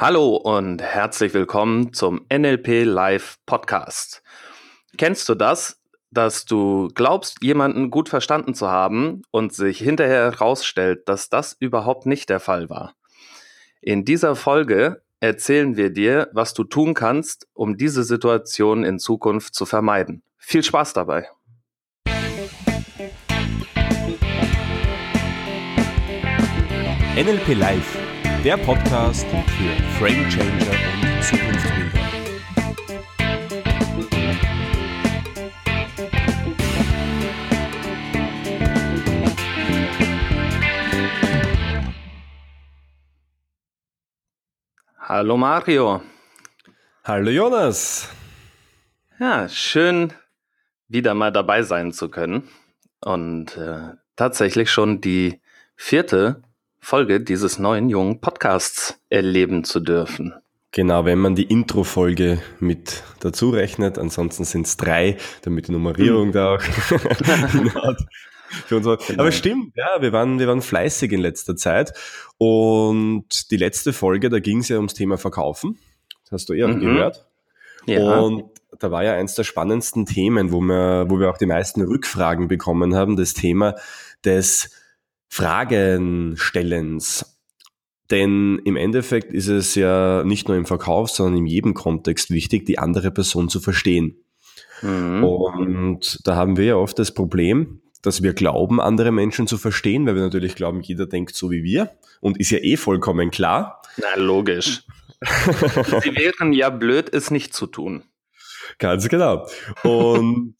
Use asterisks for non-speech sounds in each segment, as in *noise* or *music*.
Hallo und herzlich willkommen zum NLP Live Podcast. Kennst du das, dass du glaubst, jemanden gut verstanden zu haben und sich hinterher herausstellt, dass das überhaupt nicht der Fall war? In dieser Folge erzählen wir dir, was du tun kannst, um diese Situation in Zukunft zu vermeiden. Viel Spaß dabei! NLP Live der Podcast für Frame Changer und Zukunftsbilder. Hallo Mario. Hallo Jonas. Ja, schön wieder mal dabei sein zu können und äh, tatsächlich schon die vierte Folge dieses neuen jungen Podcasts erleben zu dürfen. Genau, wenn man die Intro-Folge mit dazu rechnet, ansonsten sind es drei, damit die Nummerierung mhm. da auch *laughs* *laughs* für uns war. Genau. Aber stimmt, ja, wir waren, wir waren fleißig in letzter Zeit. Und die letzte Folge, da ging es ja ums Thema Verkaufen. Das hast du eh mhm. gehört. Ja. Und da war ja eins der spannendsten Themen, wo wir, wo wir auch die meisten Rückfragen bekommen haben, das Thema des Fragenstellens. Denn im Endeffekt ist es ja nicht nur im Verkauf, sondern in jedem Kontext wichtig, die andere Person zu verstehen. Mhm. Und da haben wir ja oft das Problem, dass wir glauben, andere Menschen zu verstehen, weil wir natürlich glauben, jeder denkt so wie wir und ist ja eh vollkommen klar. Na, logisch. *laughs* Sie wären ja blöd, es nicht zu tun. Ganz genau. Und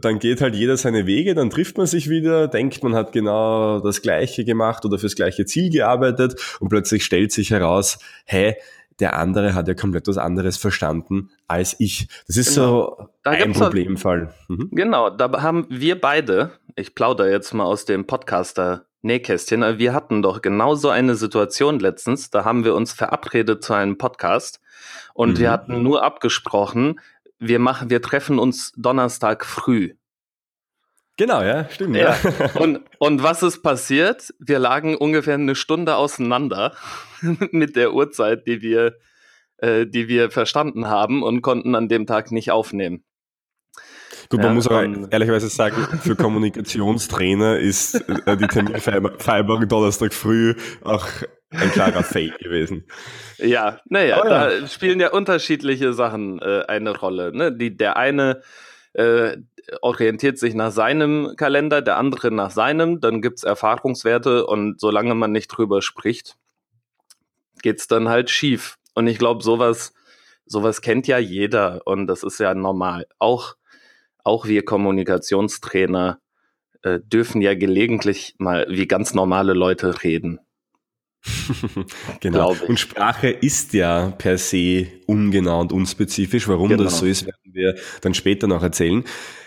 dann geht halt jeder seine Wege, dann trifft man sich wieder, denkt, man hat genau das Gleiche gemacht oder fürs gleiche Ziel gearbeitet und plötzlich stellt sich heraus, hey, der andere hat ja komplett was anderes verstanden als ich. Das ist genau. so da ein Problemfall. Mhm. Genau, da haben wir beide, ich plaudere jetzt mal aus dem Podcaster Nähkästchen, wir hatten doch genau so eine Situation letztens, da haben wir uns verabredet zu einem Podcast und mhm. wir hatten nur abgesprochen, wir machen, wir treffen uns Donnerstag früh. Genau, ja, stimmt. Ja. ja. *laughs* Und, und was ist passiert? Wir lagen ungefähr eine Stunde auseinander *laughs* mit der Uhrzeit, die wir, äh, die wir verstanden haben und konnten an dem Tag nicht aufnehmen. Gut, man ja, muss aber ehrlicherweise sagen, für Kommunikationstrainer ist äh, die Terminvereinbarung Donnerstag früh auch ein klarer Fake gewesen. Ja, naja, oh, ja. da spielen ja unterschiedliche Sachen äh, eine Rolle. Ne? Die, der eine äh, orientiert sich nach seinem Kalender, der andere nach seinem, dann gibt es Erfahrungswerte und solange man nicht drüber spricht, geht es dann halt schief. Und ich glaube, sowas, sowas kennt ja jeder und das ist ja normal. Auch, auch wir Kommunikationstrainer äh, dürfen ja gelegentlich mal wie ganz normale Leute reden. *laughs* genau. Und Sprache ist ja per se ungenau und unspezifisch. Warum genau. das so ist, werden wir dann später noch erzählen.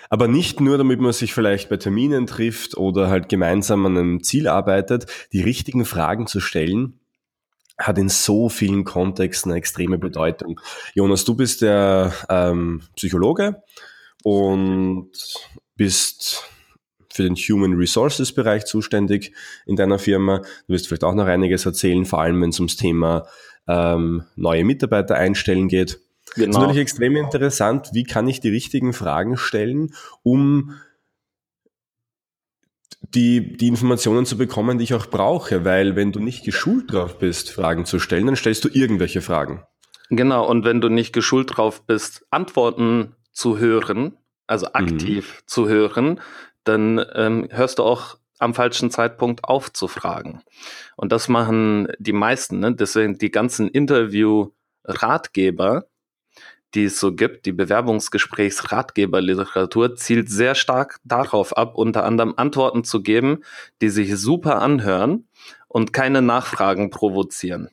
Aber nicht nur, damit man sich vielleicht bei Terminen trifft oder halt gemeinsam an einem Ziel arbeitet, die richtigen Fragen zu stellen, hat in so vielen Kontexten eine extreme Bedeutung. Jonas, du bist der ähm, Psychologe und bist für den Human Resources Bereich zuständig in deiner Firma. Du wirst vielleicht auch noch einiges erzählen, vor allem wenn es ums Thema ähm, neue Mitarbeiter einstellen geht. Genau. Das ist natürlich extrem interessant. Wie kann ich die richtigen Fragen stellen, um die, die Informationen zu bekommen, die ich auch brauche? Weil wenn du nicht geschult drauf bist, Fragen zu stellen, dann stellst du irgendwelche Fragen. Genau, und wenn du nicht geschult drauf bist, Antworten zu hören, also aktiv mhm. zu hören, dann ähm, hörst du auch am falschen Zeitpunkt aufzufragen. Und das machen die meisten. Ne? Deswegen die ganzen Interview-Ratgeber, die es so gibt, die Bewerbungsgesprächs-Ratgeberliteratur, zielt sehr stark darauf ab, unter anderem Antworten zu geben, die sich super anhören und keine Nachfragen provozieren.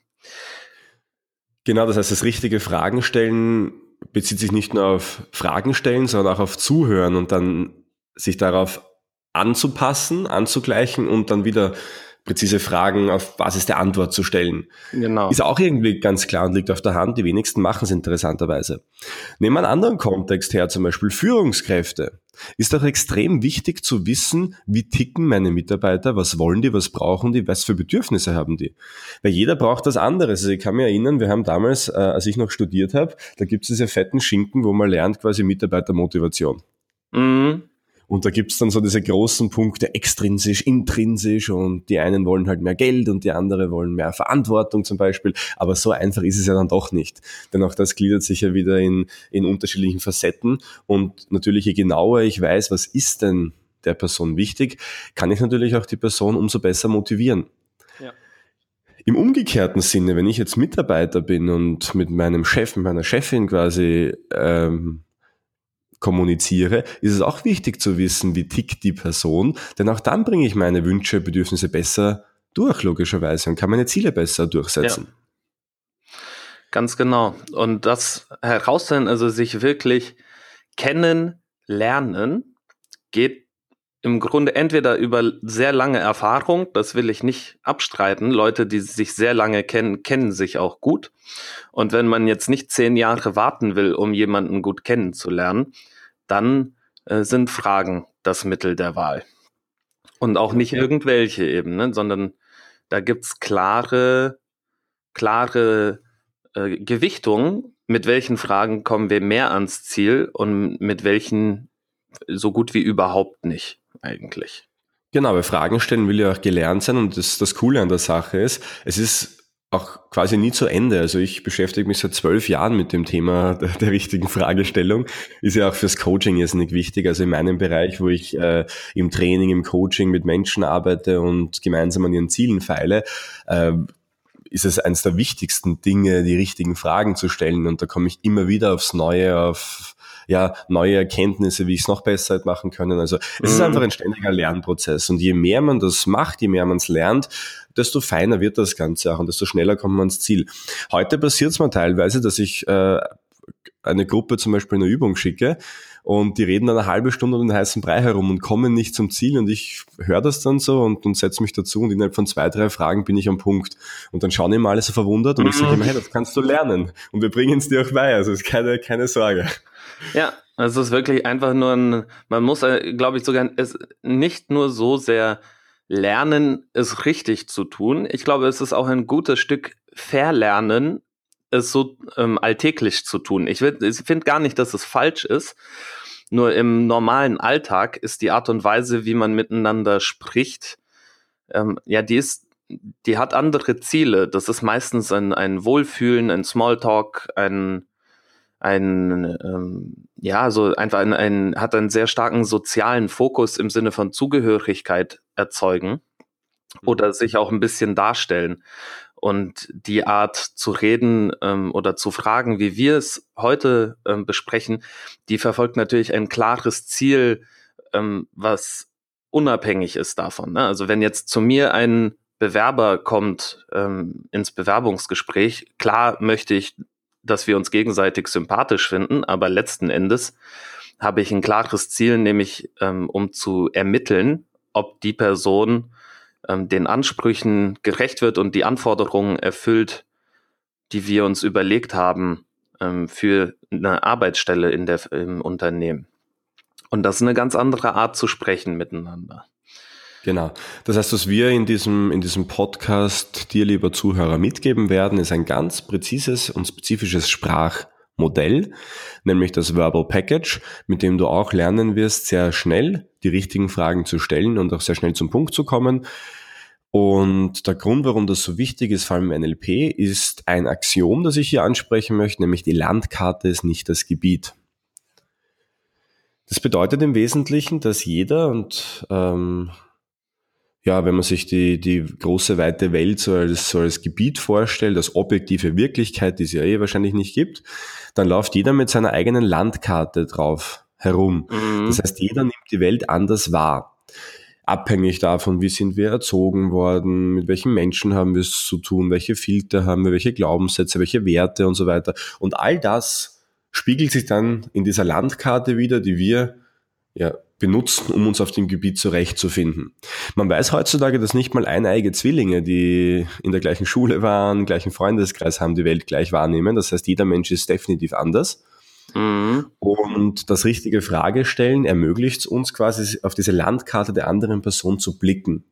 Genau, das heißt, das richtige Fragen stellen bezieht sich nicht nur auf Fragen stellen, sondern auch auf Zuhören und dann sich darauf anzupassen, anzugleichen und dann wieder präzise Fragen auf Basis der Antwort zu stellen. Genau. Ist auch irgendwie ganz klar und liegt auf der Hand. Die wenigsten machen es interessanterweise. Nehmen wir einen anderen Kontext her, zum Beispiel Führungskräfte. Ist doch extrem wichtig zu wissen, wie ticken meine Mitarbeiter, was wollen die, was brauchen die, was für Bedürfnisse haben die. Weil jeder braucht was anderes. Also ich kann mich erinnern, wir haben damals, äh, als ich noch studiert habe, da gibt es diese fetten Schinken, wo man lernt quasi Mitarbeitermotivation. Mhm. Und da gibt's dann so diese großen Punkte, extrinsisch, intrinsisch und die einen wollen halt mehr Geld und die anderen wollen mehr Verantwortung zum Beispiel. Aber so einfach ist es ja dann doch nicht. Denn auch das gliedert sich ja wieder in, in unterschiedlichen Facetten. Und natürlich, je genauer ich weiß, was ist denn der Person wichtig, kann ich natürlich auch die Person umso besser motivieren. Ja. Im umgekehrten Sinne, wenn ich jetzt Mitarbeiter bin und mit meinem Chef, mit meiner Chefin quasi ähm, kommuniziere, ist es auch wichtig zu wissen, wie tickt die Person, denn auch dann bringe ich meine Wünsche, Bedürfnisse besser durch, logischerweise, und kann meine Ziele besser durchsetzen. Ja. Ganz genau. Und das herausstellen, also sich wirklich kennen, lernen, geht im Grunde entweder über sehr lange Erfahrung, das will ich nicht abstreiten. Leute, die sich sehr lange kennen, kennen sich auch gut. Und wenn man jetzt nicht zehn Jahre warten will, um jemanden gut kennenzulernen, dann äh, sind Fragen das Mittel der Wahl. Und auch nicht irgendwelche eben, ne, sondern da gibt's klare, klare äh, Gewichtungen, mit welchen Fragen kommen wir mehr ans Ziel und mit welchen so gut wie überhaupt nicht eigentlich. Genau, weil Fragen stellen will ja auch gelernt sein und das, das Coole an der Sache ist, es ist auch quasi nie zu Ende. Also ich beschäftige mich seit zwölf Jahren mit dem Thema *laughs* der, der richtigen Fragestellung. Ist ja auch fürs Coaching jetzt nicht wichtig. Also in meinem Bereich, wo ich äh, im Training, im Coaching mit Menschen arbeite und gemeinsam an ihren Zielen feile, äh, ist es eines der wichtigsten Dinge, die richtigen Fragen zu stellen. Und da komme ich immer wieder aufs Neue auf ja, neue Erkenntnisse, wie ich es noch besser hätte machen können. Also es mhm. ist einfach ein ständiger Lernprozess. Und je mehr man das macht, je mehr man es lernt, desto feiner wird das Ganze auch und desto schneller kommt man ans Ziel. Heute passiert es mal teilweise, dass ich äh, eine Gruppe zum Beispiel eine Übung schicke und die reden dann eine halbe Stunde um den heißen Brei herum und kommen nicht zum Ziel und ich höre das dann so und, und setze mich dazu und innerhalb von zwei, drei Fragen bin ich am Punkt. Und dann schauen immer alle so verwundert und ich sage immer, hey, das kannst du lernen und wir bringen es dir auch bei, also ist keine, keine Sorge. Ja, also es ist wirklich einfach nur ein, man muss, äh, glaube ich, sogar es nicht nur so sehr lernen, es richtig zu tun. Ich glaube, es ist auch ein gutes Stück Verlernen, es so ähm, alltäglich zu tun. Ich, ich finde gar nicht, dass es falsch ist. Nur im normalen Alltag ist die Art und Weise, wie man miteinander spricht, ähm, ja, die ist, die hat andere Ziele. Das ist meistens ein, ein Wohlfühlen, ein Smalltalk, ein ein, ähm, ja, so einfach ein, ein, hat einen sehr starken sozialen Fokus im Sinne von Zugehörigkeit erzeugen mhm. oder sich auch ein bisschen darstellen. Und die Art zu reden ähm, oder zu fragen, wie wir es heute ähm, besprechen, die verfolgt natürlich ein klares Ziel, ähm, was unabhängig ist davon. Ne? Also wenn jetzt zu mir ein Bewerber kommt ähm, ins Bewerbungsgespräch, klar möchte ich dass wir uns gegenseitig sympathisch finden, aber letzten Endes habe ich ein klares Ziel, nämlich ähm, um zu ermitteln, ob die Person ähm, den Ansprüchen gerecht wird und die Anforderungen erfüllt, die wir uns überlegt haben ähm, für eine Arbeitsstelle in der, im Unternehmen. Und das ist eine ganz andere Art zu sprechen miteinander. Genau. Das heißt, was wir in diesem, in diesem Podcast dir, lieber Zuhörer, mitgeben werden, ist ein ganz präzises und spezifisches Sprachmodell, nämlich das Verbal Package, mit dem du auch lernen wirst, sehr schnell die richtigen Fragen zu stellen und auch sehr schnell zum Punkt zu kommen. Und der Grund, warum das so wichtig ist, vor allem im NLP, ist ein Axiom, das ich hier ansprechen möchte, nämlich die Landkarte ist nicht das Gebiet. Das bedeutet im Wesentlichen, dass jeder, und ähm, ja, wenn man sich die, die große weite Welt so als, so als Gebiet vorstellt, als objektive Wirklichkeit, die es ja eh wahrscheinlich nicht gibt, dann läuft jeder mit seiner eigenen Landkarte drauf herum. Mhm. Das heißt, jeder nimmt die Welt anders wahr. Abhängig davon, wie sind wir erzogen worden, mit welchen Menschen haben wir es zu tun, welche Filter haben wir, welche Glaubenssätze, welche Werte und so weiter. Und all das spiegelt sich dann in dieser Landkarte wieder, die wir ja benutzen, um uns auf dem Gebiet zurechtzufinden. Man weiß heutzutage, dass nicht mal eineige Zwillinge, die in der gleichen Schule waren, gleichen Freundeskreis haben, die Welt gleich wahrnehmen. Das heißt, jeder Mensch ist definitiv anders. Mhm. Und das richtige Fragestellen ermöglicht uns quasi auf diese Landkarte der anderen Person zu blicken,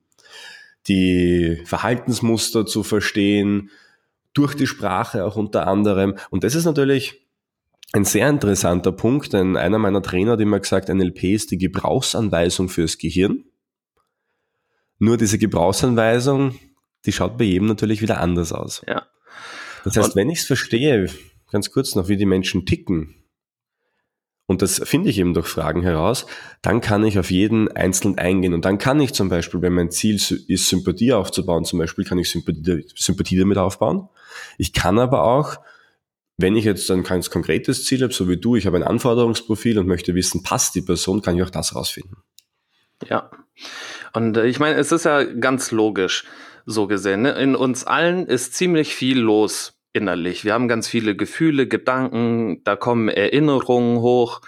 die Verhaltensmuster zu verstehen, durch die Sprache auch unter anderem. Und das ist natürlich ein sehr interessanter Punkt, denn einer meiner Trainer hat immer gesagt, NLP ist die Gebrauchsanweisung fürs Gehirn. Nur diese Gebrauchsanweisung, die schaut bei jedem natürlich wieder anders aus. Ja. Das heißt, und wenn ich es verstehe, ganz kurz noch, wie die Menschen ticken, und das finde ich eben durch Fragen heraus, dann kann ich auf jeden einzeln eingehen. Und dann kann ich zum Beispiel, wenn mein Ziel ist, Sympathie aufzubauen, zum Beispiel kann ich Sympathie, Sympathie damit aufbauen. Ich kann aber auch wenn ich jetzt ein ganz konkretes Ziel habe, so wie du, ich habe ein Anforderungsprofil und möchte wissen, passt die Person, kann ich auch das rausfinden. Ja. Und äh, ich meine, es ist ja ganz logisch so gesehen. Ne? In uns allen ist ziemlich viel los innerlich. Wir haben ganz viele Gefühle, Gedanken, da kommen Erinnerungen hoch.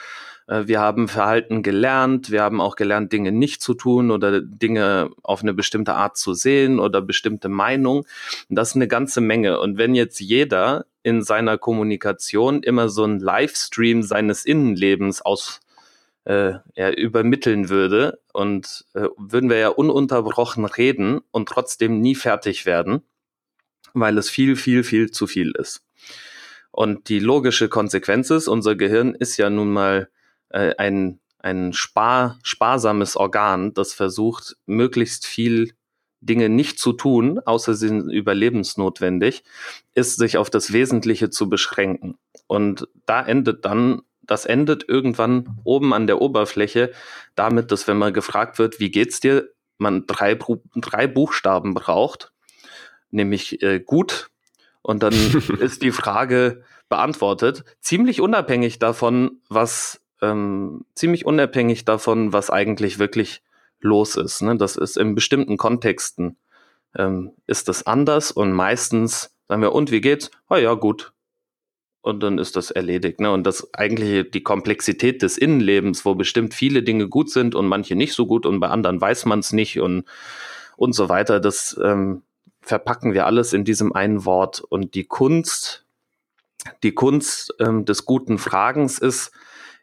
Äh, wir haben Verhalten gelernt, wir haben auch gelernt, Dinge nicht zu tun oder Dinge auf eine bestimmte Art zu sehen oder bestimmte Meinung. Das ist eine ganze Menge. Und wenn jetzt jeder in seiner Kommunikation immer so ein Livestream seines Innenlebens aus äh, er übermitteln würde und äh, würden wir ja ununterbrochen reden und trotzdem nie fertig werden, weil es viel, viel, viel zu viel ist. Und die logische Konsequenz ist, unser Gehirn ist ja nun mal äh, ein, ein spar, sparsames Organ, das versucht, möglichst viel Dinge nicht zu tun, außer sie sind überlebensnotwendig, ist sich auf das Wesentliche zu beschränken. Und da endet dann, das endet irgendwann oben an der Oberfläche damit, dass wenn man gefragt wird, wie geht's dir, man drei, drei Buchstaben braucht, nämlich äh, gut. Und dann *laughs* ist die Frage beantwortet, ziemlich unabhängig davon, was ähm, ziemlich unabhängig davon, was eigentlich wirklich los ist. Ne? Das ist in bestimmten Kontexten ähm, ist das anders und meistens sagen wir, und wie geht's? Oh ja, gut. Und dann ist das erledigt. Ne? Und das eigentlich die Komplexität des Innenlebens, wo bestimmt viele Dinge gut sind und manche nicht so gut und bei anderen weiß man es nicht und, und so weiter, das ähm, verpacken wir alles in diesem einen Wort. Und die Kunst, die Kunst ähm, des guten Fragens ist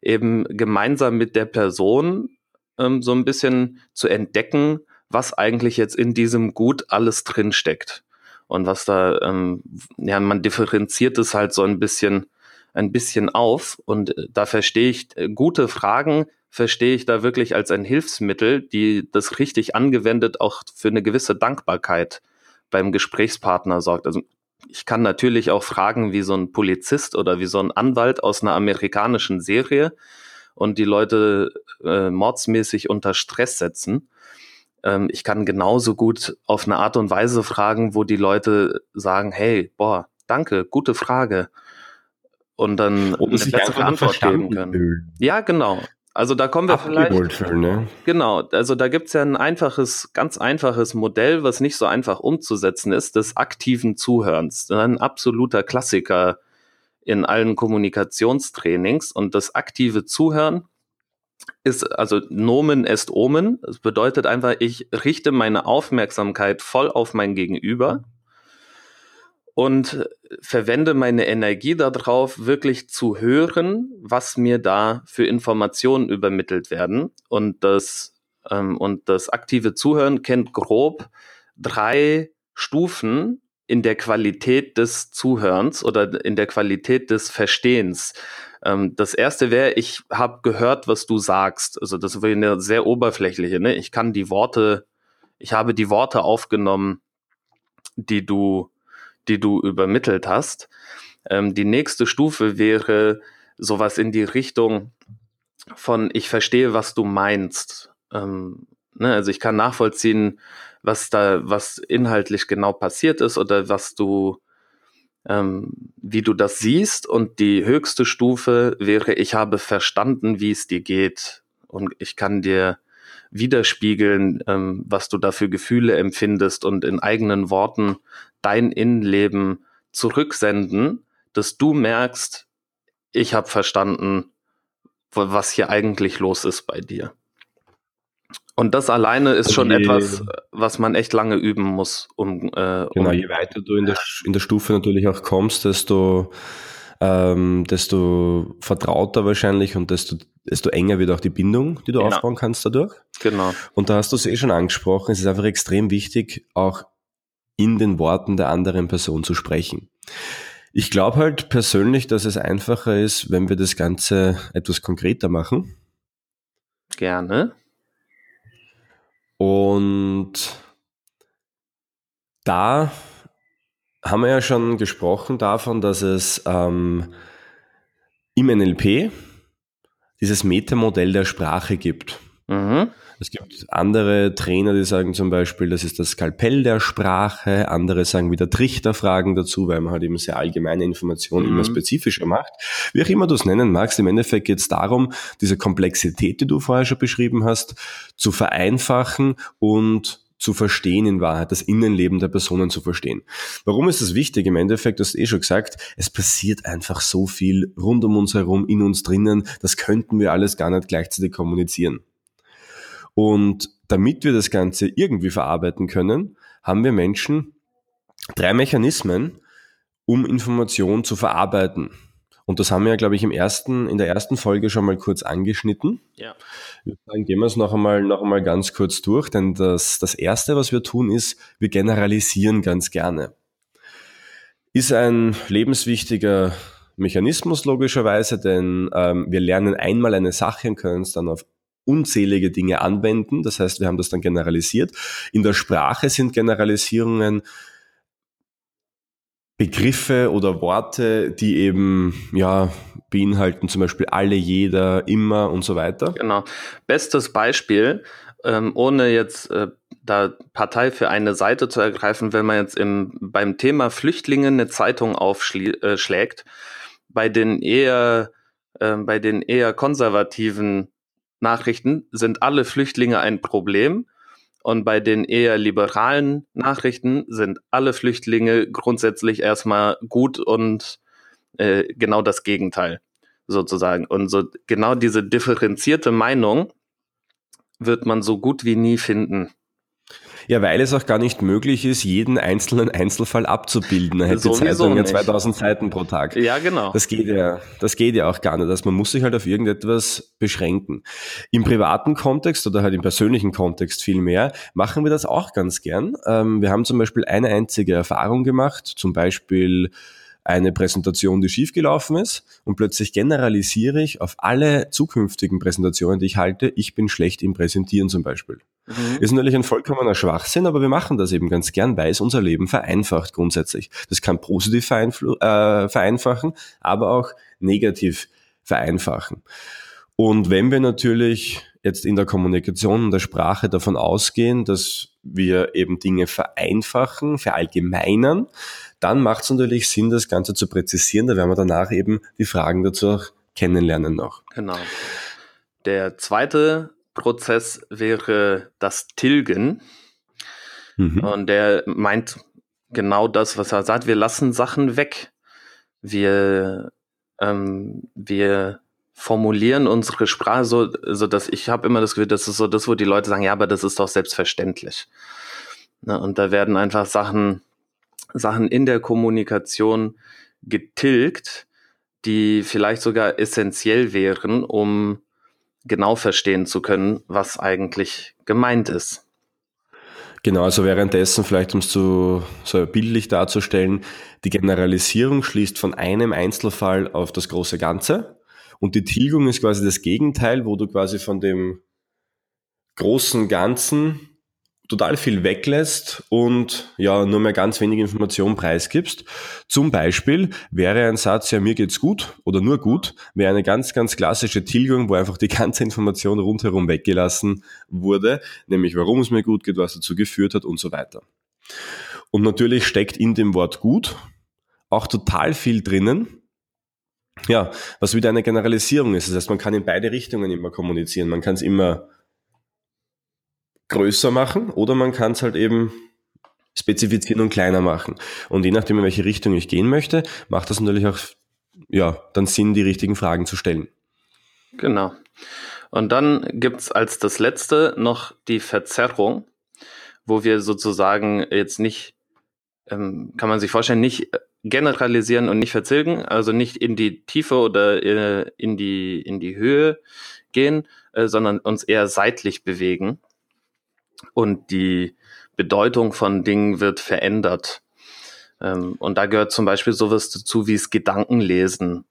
eben gemeinsam mit der Person ähm, so ein bisschen zu entdecken, was eigentlich jetzt in diesem Gut alles drin steckt. Und was da, ähm, ja, man differenziert es halt so ein bisschen, ein bisschen auf. Und äh, da verstehe ich äh, gute Fragen, verstehe ich da wirklich als ein Hilfsmittel, die das richtig angewendet auch für eine gewisse Dankbarkeit beim Gesprächspartner sorgt. Also ich kann natürlich auch fragen wie so ein Polizist oder wie so ein Anwalt aus einer amerikanischen Serie und die Leute äh, mordsmäßig unter Stress setzen. Ähm, ich kann genauso gut auf eine Art und Weise fragen, wo die Leute sagen, hey, boah, danke, gute Frage. Und dann Oder eine bessere Antwort geben können. Fühlen. Ja, genau. Also da kommen wir vielleicht. Fühlen, ne? Genau, also da gibt's ja ein einfaches, ganz einfaches Modell, was nicht so einfach umzusetzen ist, des aktiven Zuhörens. Ein absoluter Klassiker in allen Kommunikationstrainings. Und das aktive Zuhören ist also Nomen est Omen. Das bedeutet einfach, ich richte meine Aufmerksamkeit voll auf mein Gegenüber und verwende meine Energie darauf, wirklich zu hören, was mir da für Informationen übermittelt werden. Und das, ähm, und das aktive Zuhören kennt grob drei Stufen, in der Qualität des Zuhörens oder in der Qualität des Verstehens. Ähm, das erste wäre, ich habe gehört, was du sagst. Also das wäre eine sehr oberflächliche. Ne? Ich kann die Worte, ich habe die Worte aufgenommen, die du, die du übermittelt hast. Ähm, die nächste Stufe wäre sowas in die Richtung von, ich verstehe, was du meinst. Ähm, ne? Also ich kann nachvollziehen, was da, was inhaltlich genau passiert ist oder was du, ähm, wie du das siehst. Und die höchste Stufe wäre, ich habe verstanden, wie es dir geht. Und ich kann dir widerspiegeln, ähm, was du da für Gefühle empfindest und in eigenen Worten dein Innenleben zurücksenden, dass du merkst, ich habe verstanden, was hier eigentlich los ist bei dir. Und das alleine ist schon je, etwas, was man echt lange üben muss, um. Äh, genau, um je weiter du in der, in der Stufe natürlich auch kommst, desto, ähm, desto vertrauter wahrscheinlich und desto, desto enger wird auch die Bindung, die du genau. aufbauen kannst dadurch. Genau. Und da hast du es eh schon angesprochen, es ist einfach extrem wichtig, auch in den Worten der anderen Person zu sprechen. Ich glaube halt persönlich, dass es einfacher ist, wenn wir das Ganze etwas konkreter machen. Gerne. Und da haben wir ja schon gesprochen davon, dass es ähm, im NLP dieses Metamodell der Sprache gibt. Mhm. Es gibt andere Trainer, die sagen zum Beispiel, das ist das Skalpell der Sprache. Andere sagen wieder Trichterfragen dazu, weil man halt eben sehr allgemeine Informationen mhm. immer spezifischer macht. Wie auch immer du es nennen magst, im Endeffekt geht es darum, diese Komplexität, die du vorher schon beschrieben hast, zu vereinfachen und zu verstehen in Wahrheit, das Innenleben der Personen zu verstehen. Warum ist das wichtig? Im Endeffekt, du hast eh schon gesagt, es passiert einfach so viel rund um uns herum, in uns drinnen, das könnten wir alles gar nicht gleichzeitig kommunizieren. Und damit wir das Ganze irgendwie verarbeiten können, haben wir Menschen drei Mechanismen, um Information zu verarbeiten. Und das haben wir ja, glaube ich, im ersten, in der ersten Folge schon mal kurz angeschnitten. Ja. Dann gehen wir es noch einmal, noch einmal ganz kurz durch, denn das, das erste, was wir tun, ist, wir generalisieren ganz gerne. Ist ein lebenswichtiger Mechanismus logischerweise, denn ähm, wir lernen einmal eine Sache und können es dann auf unzählige Dinge anwenden. Das heißt, wir haben das dann generalisiert. In der Sprache sind Generalisierungen Begriffe oder Worte, die eben ja beinhalten zum Beispiel alle, jeder, immer und so weiter. Genau. Bestes Beispiel, ähm, ohne jetzt äh, da Partei für eine Seite zu ergreifen, wenn man jetzt im, beim Thema Flüchtlinge eine Zeitung aufschlägt, äh, bei den eher äh, bei den eher konservativen Nachrichten sind alle Flüchtlinge ein Problem. Und bei den eher liberalen Nachrichten sind alle Flüchtlinge grundsätzlich erstmal gut und äh, genau das Gegenteil sozusagen. Und so genau diese differenzierte Meinung wird man so gut wie nie finden. Ja, weil es auch gar nicht möglich ist, jeden einzelnen Einzelfall abzubilden. Da hätte die Zeitung ja 2000 Seiten pro Tag. Ja, genau. Das geht ja, das geht ja auch gar nicht. Also man muss sich halt auf irgendetwas beschränken. Im privaten Kontext oder halt im persönlichen Kontext viel mehr machen wir das auch ganz gern. Ähm, wir haben zum Beispiel eine einzige Erfahrung gemacht, zum Beispiel eine Präsentation, die schiefgelaufen ist und plötzlich generalisiere ich auf alle zukünftigen Präsentationen, die ich halte, ich bin schlecht im Präsentieren zum Beispiel. Mhm. Ist natürlich ein vollkommener Schwachsinn, aber wir machen das eben ganz gern, weil es unser Leben vereinfacht grundsätzlich. Das kann positiv äh, vereinfachen, aber auch negativ vereinfachen. Und wenn wir natürlich jetzt in der Kommunikation und der Sprache davon ausgehen, dass wir eben Dinge vereinfachen, verallgemeinern, dann macht es natürlich Sinn, das Ganze zu präzisieren. Da werden wir danach eben die Fragen dazu auch kennenlernen noch. Genau. Der zweite Prozess wäre das Tilgen. Mhm. Und der meint genau das, was er sagt. Wir lassen Sachen weg. Wir, ähm, wir formulieren unsere Sprache so, so dass ich habe immer das Gefühl, das ist so das, wo die Leute sagen, ja, aber das ist doch selbstverständlich. Ne, und da werden einfach Sachen, Sachen in der Kommunikation getilgt, die vielleicht sogar essentiell wären, um genau verstehen zu können, was eigentlich gemeint ist. Genau, also währenddessen, vielleicht um es zu, so bildlich darzustellen, die Generalisierung schließt von einem Einzelfall auf das große Ganze und die Tilgung ist quasi das Gegenteil, wo du quasi von dem großen Ganzen total viel weglässt und ja, nur mehr ganz wenige Informationen preisgibst. Zum Beispiel wäre ein Satz, ja, mir geht's gut oder nur gut, wäre eine ganz, ganz klassische Tilgung, wo einfach die ganze Information rundherum weggelassen wurde, nämlich warum es mir gut geht, was dazu geführt hat und so weiter. Und natürlich steckt in dem Wort gut auch total viel drinnen, ja, was wieder eine Generalisierung ist. Das heißt, man kann in beide Richtungen immer kommunizieren. Man kann es immer größer machen oder man kann es halt eben spezifizieren und kleiner machen. Und je nachdem, in welche Richtung ich gehen möchte, macht das natürlich auch ja, dann Sinn, die richtigen Fragen zu stellen. Genau. Und dann gibt's als das letzte noch die Verzerrung, wo wir sozusagen jetzt nicht, ähm, kann man sich vorstellen, nicht generalisieren und nicht verzögern, also nicht in die Tiefe oder äh, in die, in die Höhe gehen, äh, sondern uns eher seitlich bewegen. Und die Bedeutung von Dingen wird verändert. Ähm, und da gehört zum Beispiel sowas dazu wie das Gedankenlesen.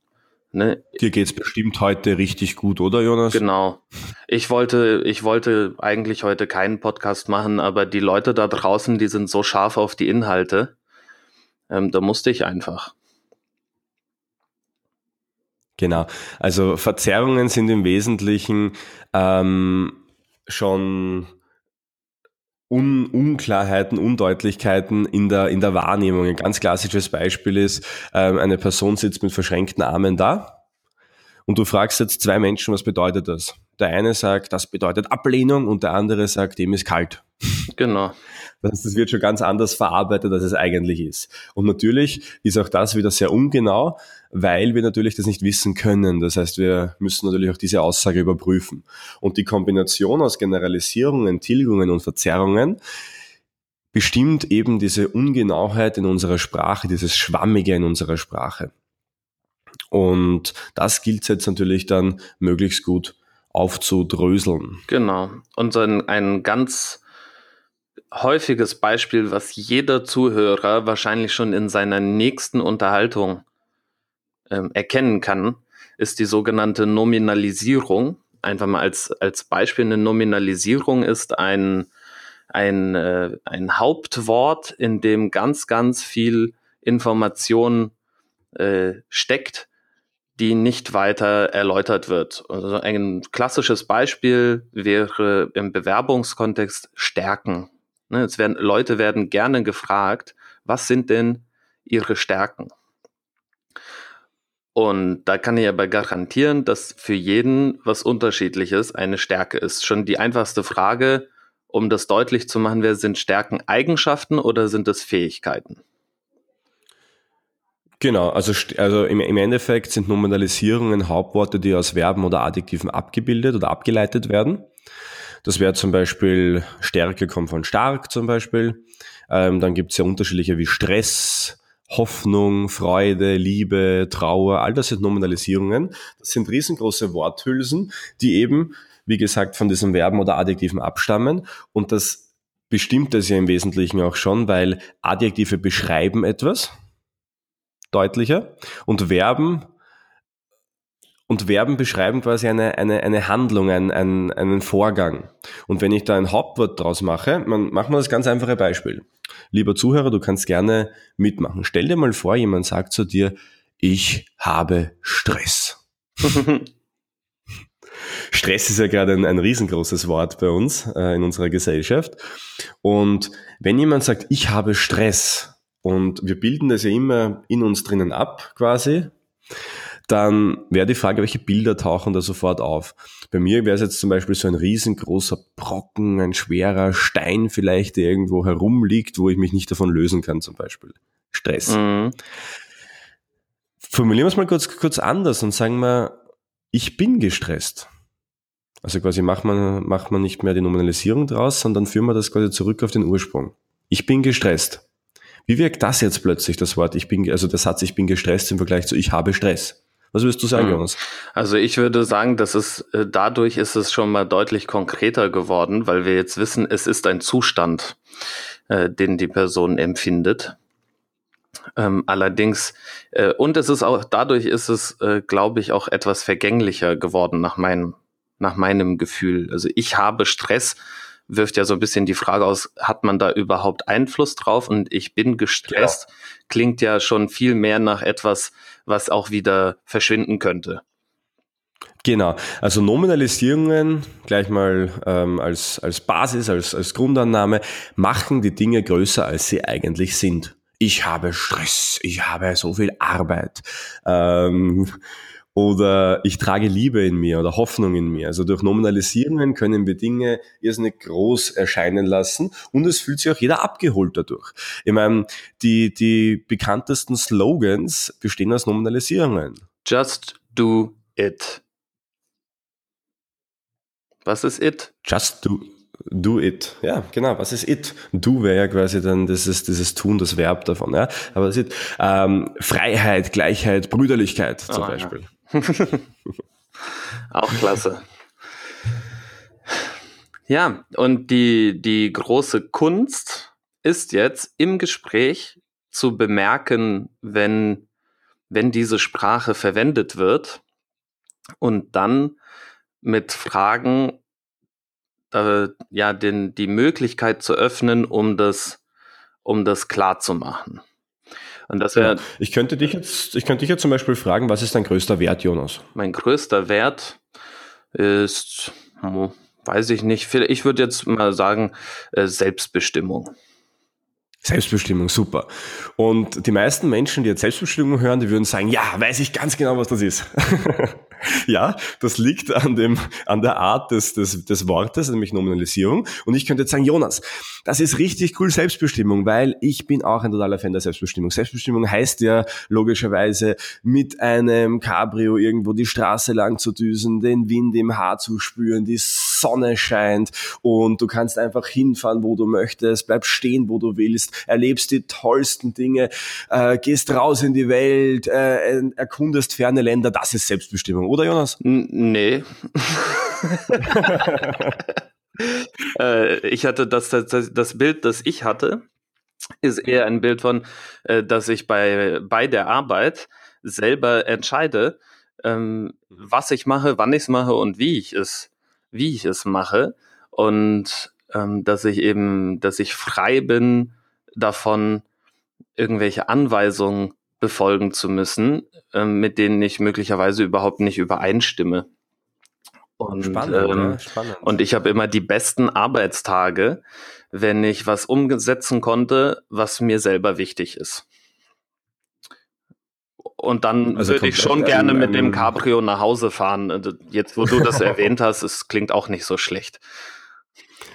Ne? Dir geht's bestimmt heute richtig gut, oder Jonas? Genau. Ich wollte, ich wollte eigentlich heute keinen Podcast machen, aber die Leute da draußen, die sind so scharf auf die Inhalte, ähm, da musste ich einfach. Genau. Also Verzerrungen sind im Wesentlichen ähm, schon Un Unklarheiten, Undeutlichkeiten in der, in der Wahrnehmung. Ein ganz klassisches Beispiel ist, ähm, eine Person sitzt mit verschränkten Armen da und du fragst jetzt zwei Menschen, was bedeutet das? Der eine sagt, das bedeutet Ablehnung und der andere sagt, dem ist kalt. Genau. Das, das wird schon ganz anders verarbeitet, als es eigentlich ist. Und natürlich ist auch das wieder sehr ungenau, weil wir natürlich das nicht wissen können. Das heißt, wir müssen natürlich auch diese Aussage überprüfen. Und die Kombination aus Generalisierungen, Tilgungen und Verzerrungen bestimmt eben diese Ungenauheit in unserer Sprache, dieses Schwammige in unserer Sprache. Und das gilt jetzt natürlich dann möglichst gut aufzudröseln. Genau. Und ein, ein ganz häufiges Beispiel, was jeder Zuhörer wahrscheinlich schon in seiner nächsten Unterhaltung ähm, erkennen kann, ist die sogenannte Nominalisierung. Einfach mal als, als Beispiel, eine Nominalisierung ist ein, ein, äh, ein Hauptwort, in dem ganz, ganz viel Information äh, steckt, die nicht weiter erläutert wird. Also ein klassisches Beispiel wäre im Bewerbungskontext Stärken. Ne, es werden, Leute werden gerne gefragt, was sind denn ihre Stärken? Und da kann ich aber garantieren, dass für jeden was Unterschiedliches eine Stärke ist. Schon die einfachste Frage, um das deutlich zu machen, wer sind Stärken Eigenschaften oder sind es Fähigkeiten? Genau, also, also im, im Endeffekt sind Nominalisierungen Hauptworte, die aus Verben oder Adjektiven abgebildet oder abgeleitet werden. Das wäre zum Beispiel Stärke kommt von stark zum Beispiel. Ähm, dann gibt es ja unterschiedliche wie Stress, Hoffnung, Freude, Liebe, Trauer, all das sind Nominalisierungen. Das sind riesengroße Worthülsen, die eben, wie gesagt, von diesen Verben oder Adjektiven abstammen. Und das bestimmt es ja im Wesentlichen auch schon, weil Adjektive beschreiben etwas deutlicher. Und Verben und Verben beschreiben quasi eine, eine, eine Handlung, einen, einen, einen Vorgang. Und wenn ich da ein Hauptwort draus mache, man, machen wir das ganz einfache Beispiel. Lieber Zuhörer, du kannst gerne mitmachen. Stell dir mal vor, jemand sagt zu dir, ich habe Stress. *laughs* Stress ist ja gerade ein, ein riesengroßes Wort bei uns äh, in unserer Gesellschaft. Und wenn jemand sagt, ich habe Stress, und wir bilden das ja immer in uns drinnen ab, quasi. Dann wäre die Frage, welche Bilder tauchen da sofort auf? Bei mir wäre es jetzt zum Beispiel so ein riesengroßer Brocken, ein schwerer Stein vielleicht, der irgendwo herumliegt, wo ich mich nicht davon lösen kann, zum Beispiel. Stress. Mhm. Formulieren wir es mal kurz, kurz anders und sagen wir, ich bin gestresst. Also quasi macht man, macht man nicht mehr die Nominalisierung draus, sondern führen wir das quasi zurück auf den Ursprung. Ich bin gestresst. Wie wirkt das jetzt plötzlich, das Wort, ich bin, also der Satz, ich bin gestresst im Vergleich zu ich habe Stress? Was würdest du sagen, hm. Jonas? Also ich würde sagen, dass es äh, dadurch ist es schon mal deutlich konkreter geworden, weil wir jetzt wissen, es ist ein Zustand, äh, den die Person empfindet. Ähm, allerdings, äh, und es ist auch, dadurch ist es, äh, glaube ich, auch etwas vergänglicher geworden nach meinem, nach meinem Gefühl. Also ich habe Stress wirft ja so ein bisschen die Frage aus, hat man da überhaupt Einfluss drauf? Und ich bin gestresst, ja. klingt ja schon viel mehr nach etwas, was auch wieder verschwinden könnte. Genau, also Nominalisierungen, gleich mal ähm, als, als Basis, als, als Grundannahme, machen die Dinge größer, als sie eigentlich sind. Ich habe Stress, ich habe so viel Arbeit. Ähm, oder ich trage Liebe in mir oder Hoffnung in mir. Also durch Nominalisierungen können wir Dinge irrsinnig groß erscheinen lassen und es fühlt sich auch jeder abgeholt dadurch. Ich meine, die, die bekanntesten Slogans bestehen aus Nominalisierungen. Just do it. Was ist it? Just do. Do it. Ja, genau. Was ist it? Do wäre ja quasi dann dieses, dieses Tun, das Verb davon. Ja? Aber das ist ähm, Freiheit, Gleichheit, Brüderlichkeit zum oh, Beispiel. Ja. *laughs* Auch klasse. Ja, und die, die große Kunst ist jetzt im Gespräch zu bemerken, wenn, wenn diese Sprache verwendet wird und dann mit Fragen äh, ja den, die Möglichkeit zu öffnen, um das, um das klar zu machen. Und das wäre. Ja, ich könnte dich jetzt, ich könnte dich jetzt zum Beispiel fragen, was ist dein größter Wert, Jonas? Mein größter Wert ist, hm, weiß ich nicht, ich würde jetzt mal sagen, äh, Selbstbestimmung. Selbstbestimmung, super. Und die meisten Menschen, die jetzt Selbstbestimmung hören, die würden sagen, ja, weiß ich ganz genau, was das ist. *laughs* *laughs* ja, das liegt an dem, an der Art des, des, des Wortes, nämlich Nominalisierung. Und ich könnte jetzt sagen, Jonas, das ist richtig cool Selbstbestimmung, weil ich bin auch ein totaler Fan der Selbstbestimmung. Selbstbestimmung heißt ja logischerweise mit einem Cabrio irgendwo die Straße lang zu düsen, den Wind im Haar zu spüren, die Sonne scheint und du kannst einfach hinfahren, wo du möchtest, bleib stehen, wo du willst, erlebst die tollsten Dinge, äh, gehst raus in die Welt, äh, erkundest ferne Länder. Das ist Selbstbestimmung, oder Jonas? N nee. *laughs* äh, ich hatte das, das, das Bild, das ich hatte, ist eher ein Bild von, äh, dass ich bei, bei der Arbeit selber entscheide, ähm, was ich mache, wann ich es mache und wie ich es, wie ich es mache. Und ähm, dass ich eben, dass ich frei bin davon, irgendwelche Anweisungen befolgen zu müssen, ähm, mit denen ich möglicherweise überhaupt nicht übereinstimme. Und, spannend, ähm, spannend. und ich habe immer die besten Arbeitstage, wenn ich was umsetzen konnte, was mir selber wichtig ist. Und dann also würde ich schon gerne mit dem Cabrio nach Hause fahren. Also jetzt, wo du das *laughs* erwähnt hast, es klingt auch nicht so schlecht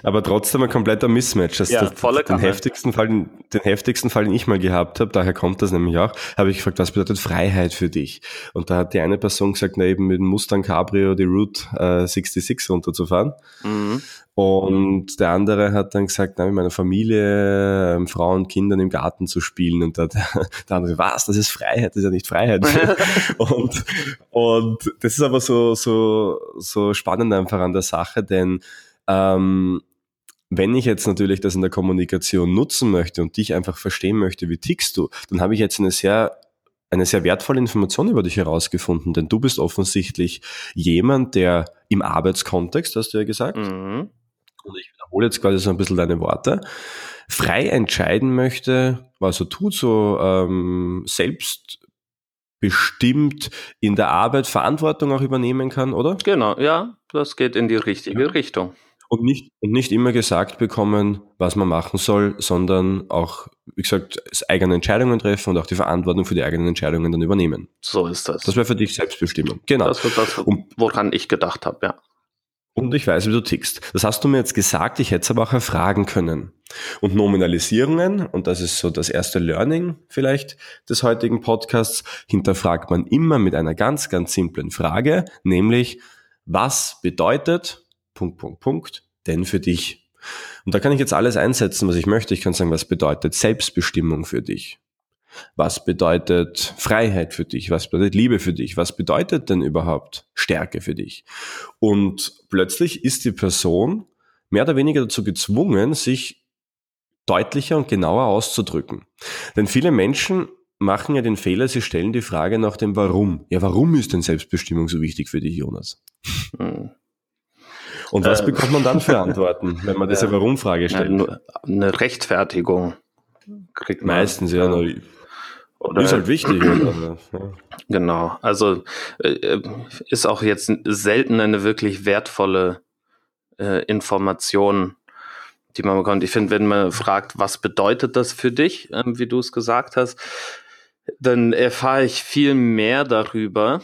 aber trotzdem ein kompletter Mismatch. Das, ja, das, volle den, heftigsten Fall, den heftigsten Fall, den ich mal gehabt habe, daher kommt das nämlich auch, habe ich gefragt, was bedeutet Freiheit für dich? Und da hat die eine Person gesagt, na eben mit dem Mustang Cabrio die Route äh, 66 runterzufahren. Mhm. Und der andere hat dann gesagt, na, mit meiner Familie, ähm, Frau und Kindern im Garten zu spielen. Und da, *laughs* der andere, was, das ist Freiheit, das ist ja nicht Freiheit. *laughs* und, und das ist aber so, so, so spannend einfach an der Sache, denn ähm, wenn ich jetzt natürlich das in der Kommunikation nutzen möchte und dich einfach verstehen möchte, wie tickst du, dann habe ich jetzt eine sehr eine sehr wertvolle Information über dich herausgefunden, denn du bist offensichtlich jemand, der im Arbeitskontext, hast du ja gesagt, mhm. und ich wiederhole jetzt quasi so ein bisschen deine Worte, frei entscheiden möchte, was er tut, so ähm, selbstbestimmt in der Arbeit Verantwortung auch übernehmen kann, oder? Genau, ja, das geht in die richtige ja. Richtung. Und nicht, und nicht immer gesagt bekommen, was man machen soll, sondern auch, wie gesagt, eigene Entscheidungen treffen und auch die Verantwortung für die eigenen Entscheidungen dann übernehmen. So ist das. Das wäre für dich Selbstbestimmung. Genau. Das wird das, woran ich gedacht habe, ja. Und ich weiß, wie du tickst. Das hast du mir jetzt gesagt, ich hätte es aber auch erfragen können. Und Nominalisierungen, und das ist so das erste Learning vielleicht des heutigen Podcasts, hinterfragt man immer mit einer ganz, ganz simplen Frage, nämlich, was bedeutet Punkt, Punkt, Punkt, denn für dich. Und da kann ich jetzt alles einsetzen, was ich möchte. Ich kann sagen, was bedeutet Selbstbestimmung für dich? Was bedeutet Freiheit für dich? Was bedeutet Liebe für dich? Was bedeutet denn überhaupt Stärke für dich? Und plötzlich ist die Person mehr oder weniger dazu gezwungen, sich deutlicher und genauer auszudrücken. Denn viele Menschen machen ja den Fehler, sie stellen die Frage nach dem Warum. Ja, warum ist denn Selbstbestimmung so wichtig für dich, Jonas? Hm. Und was äh, bekommt man dann für *laughs* Antworten, wenn man diese Warum-Frage stellt? Eine Rechtfertigung kriegt man. Meistens, ja. ja. Oder, ist halt wichtig. Oder? Genau. Also äh, ist auch jetzt selten eine wirklich wertvolle äh, Information, die man bekommt. Ich finde, wenn man fragt, was bedeutet das für dich, äh, wie du es gesagt hast, dann erfahre ich viel mehr darüber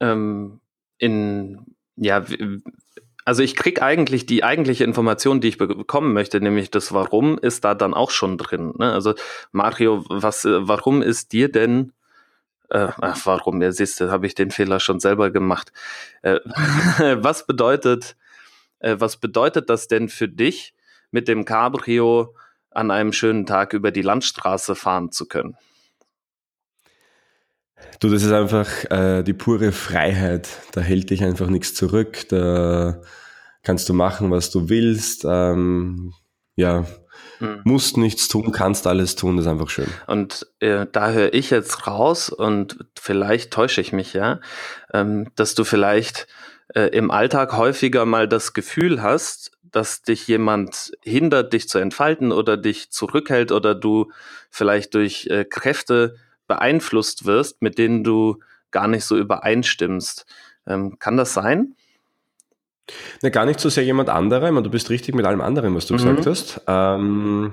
ähm, in ja, also ich krieg eigentlich die eigentliche Information, die ich bekommen möchte, nämlich das Warum ist da dann auch schon drin. Ne? Also Mario, was, warum ist dir denn Äh, ach, warum? Ja, siehst du, habe ich den Fehler schon selber gemacht. Äh, *laughs* was bedeutet, äh, was bedeutet das denn für dich, mit dem Cabrio an einem schönen Tag über die Landstraße fahren zu können? Du, das ist einfach äh, die pure Freiheit. Da hält dich einfach nichts zurück. Da kannst du machen, was du willst. Ähm, ja, hm. musst nichts tun, kannst alles tun, das ist einfach schön. Und äh, da höre ich jetzt raus und vielleicht täusche ich mich ja, ähm, dass du vielleicht äh, im Alltag häufiger mal das Gefühl hast, dass dich jemand hindert, dich zu entfalten oder dich zurückhält oder du vielleicht durch äh, Kräfte beeinflusst wirst, mit denen du gar nicht so übereinstimmst. Ähm, kann das sein? Ne, gar nicht so sehr jemand anderer. Ich meine, du bist richtig mit allem anderen, was du mhm. gesagt hast. Ähm,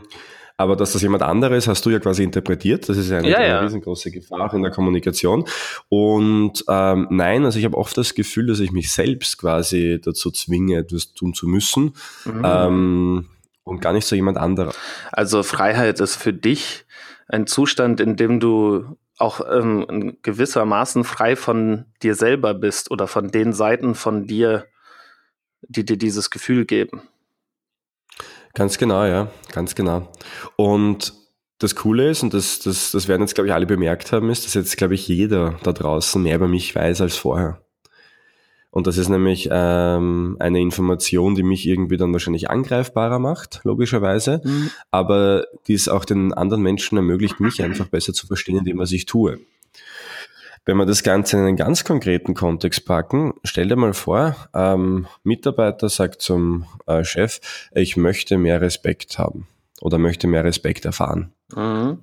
aber dass das jemand anderes hast du ja quasi interpretiert. Das ist ja eine, ja, ja. riesengroße Gefahr in der Kommunikation. Und ähm, nein, also ich habe oft das Gefühl, dass ich mich selbst quasi dazu zwinge, etwas tun zu müssen. Mhm. Ähm, und gar nicht so jemand anderer. Also Freiheit ist für dich ein Zustand, in dem du auch ähm, gewissermaßen frei von dir selber bist oder von den Seiten von dir, die dir dieses Gefühl geben. Ganz genau, ja, ganz genau. Und das Coole ist, und das, das, das werden jetzt, glaube ich, alle bemerkt haben, ist, dass jetzt, glaube ich, jeder da draußen mehr über mich weiß als vorher. Und das ist nämlich ähm, eine Information, die mich irgendwie dann wahrscheinlich angreifbarer macht, logischerweise, mhm. aber die es auch den anderen Menschen ermöglicht, mich einfach besser zu verstehen, indem was ich tue. Wenn wir das Ganze in einen ganz konkreten Kontext packen, stell dir mal vor, ähm, Mitarbeiter sagt zum äh, Chef, ich möchte mehr Respekt haben oder möchte mehr Respekt erfahren. Mhm.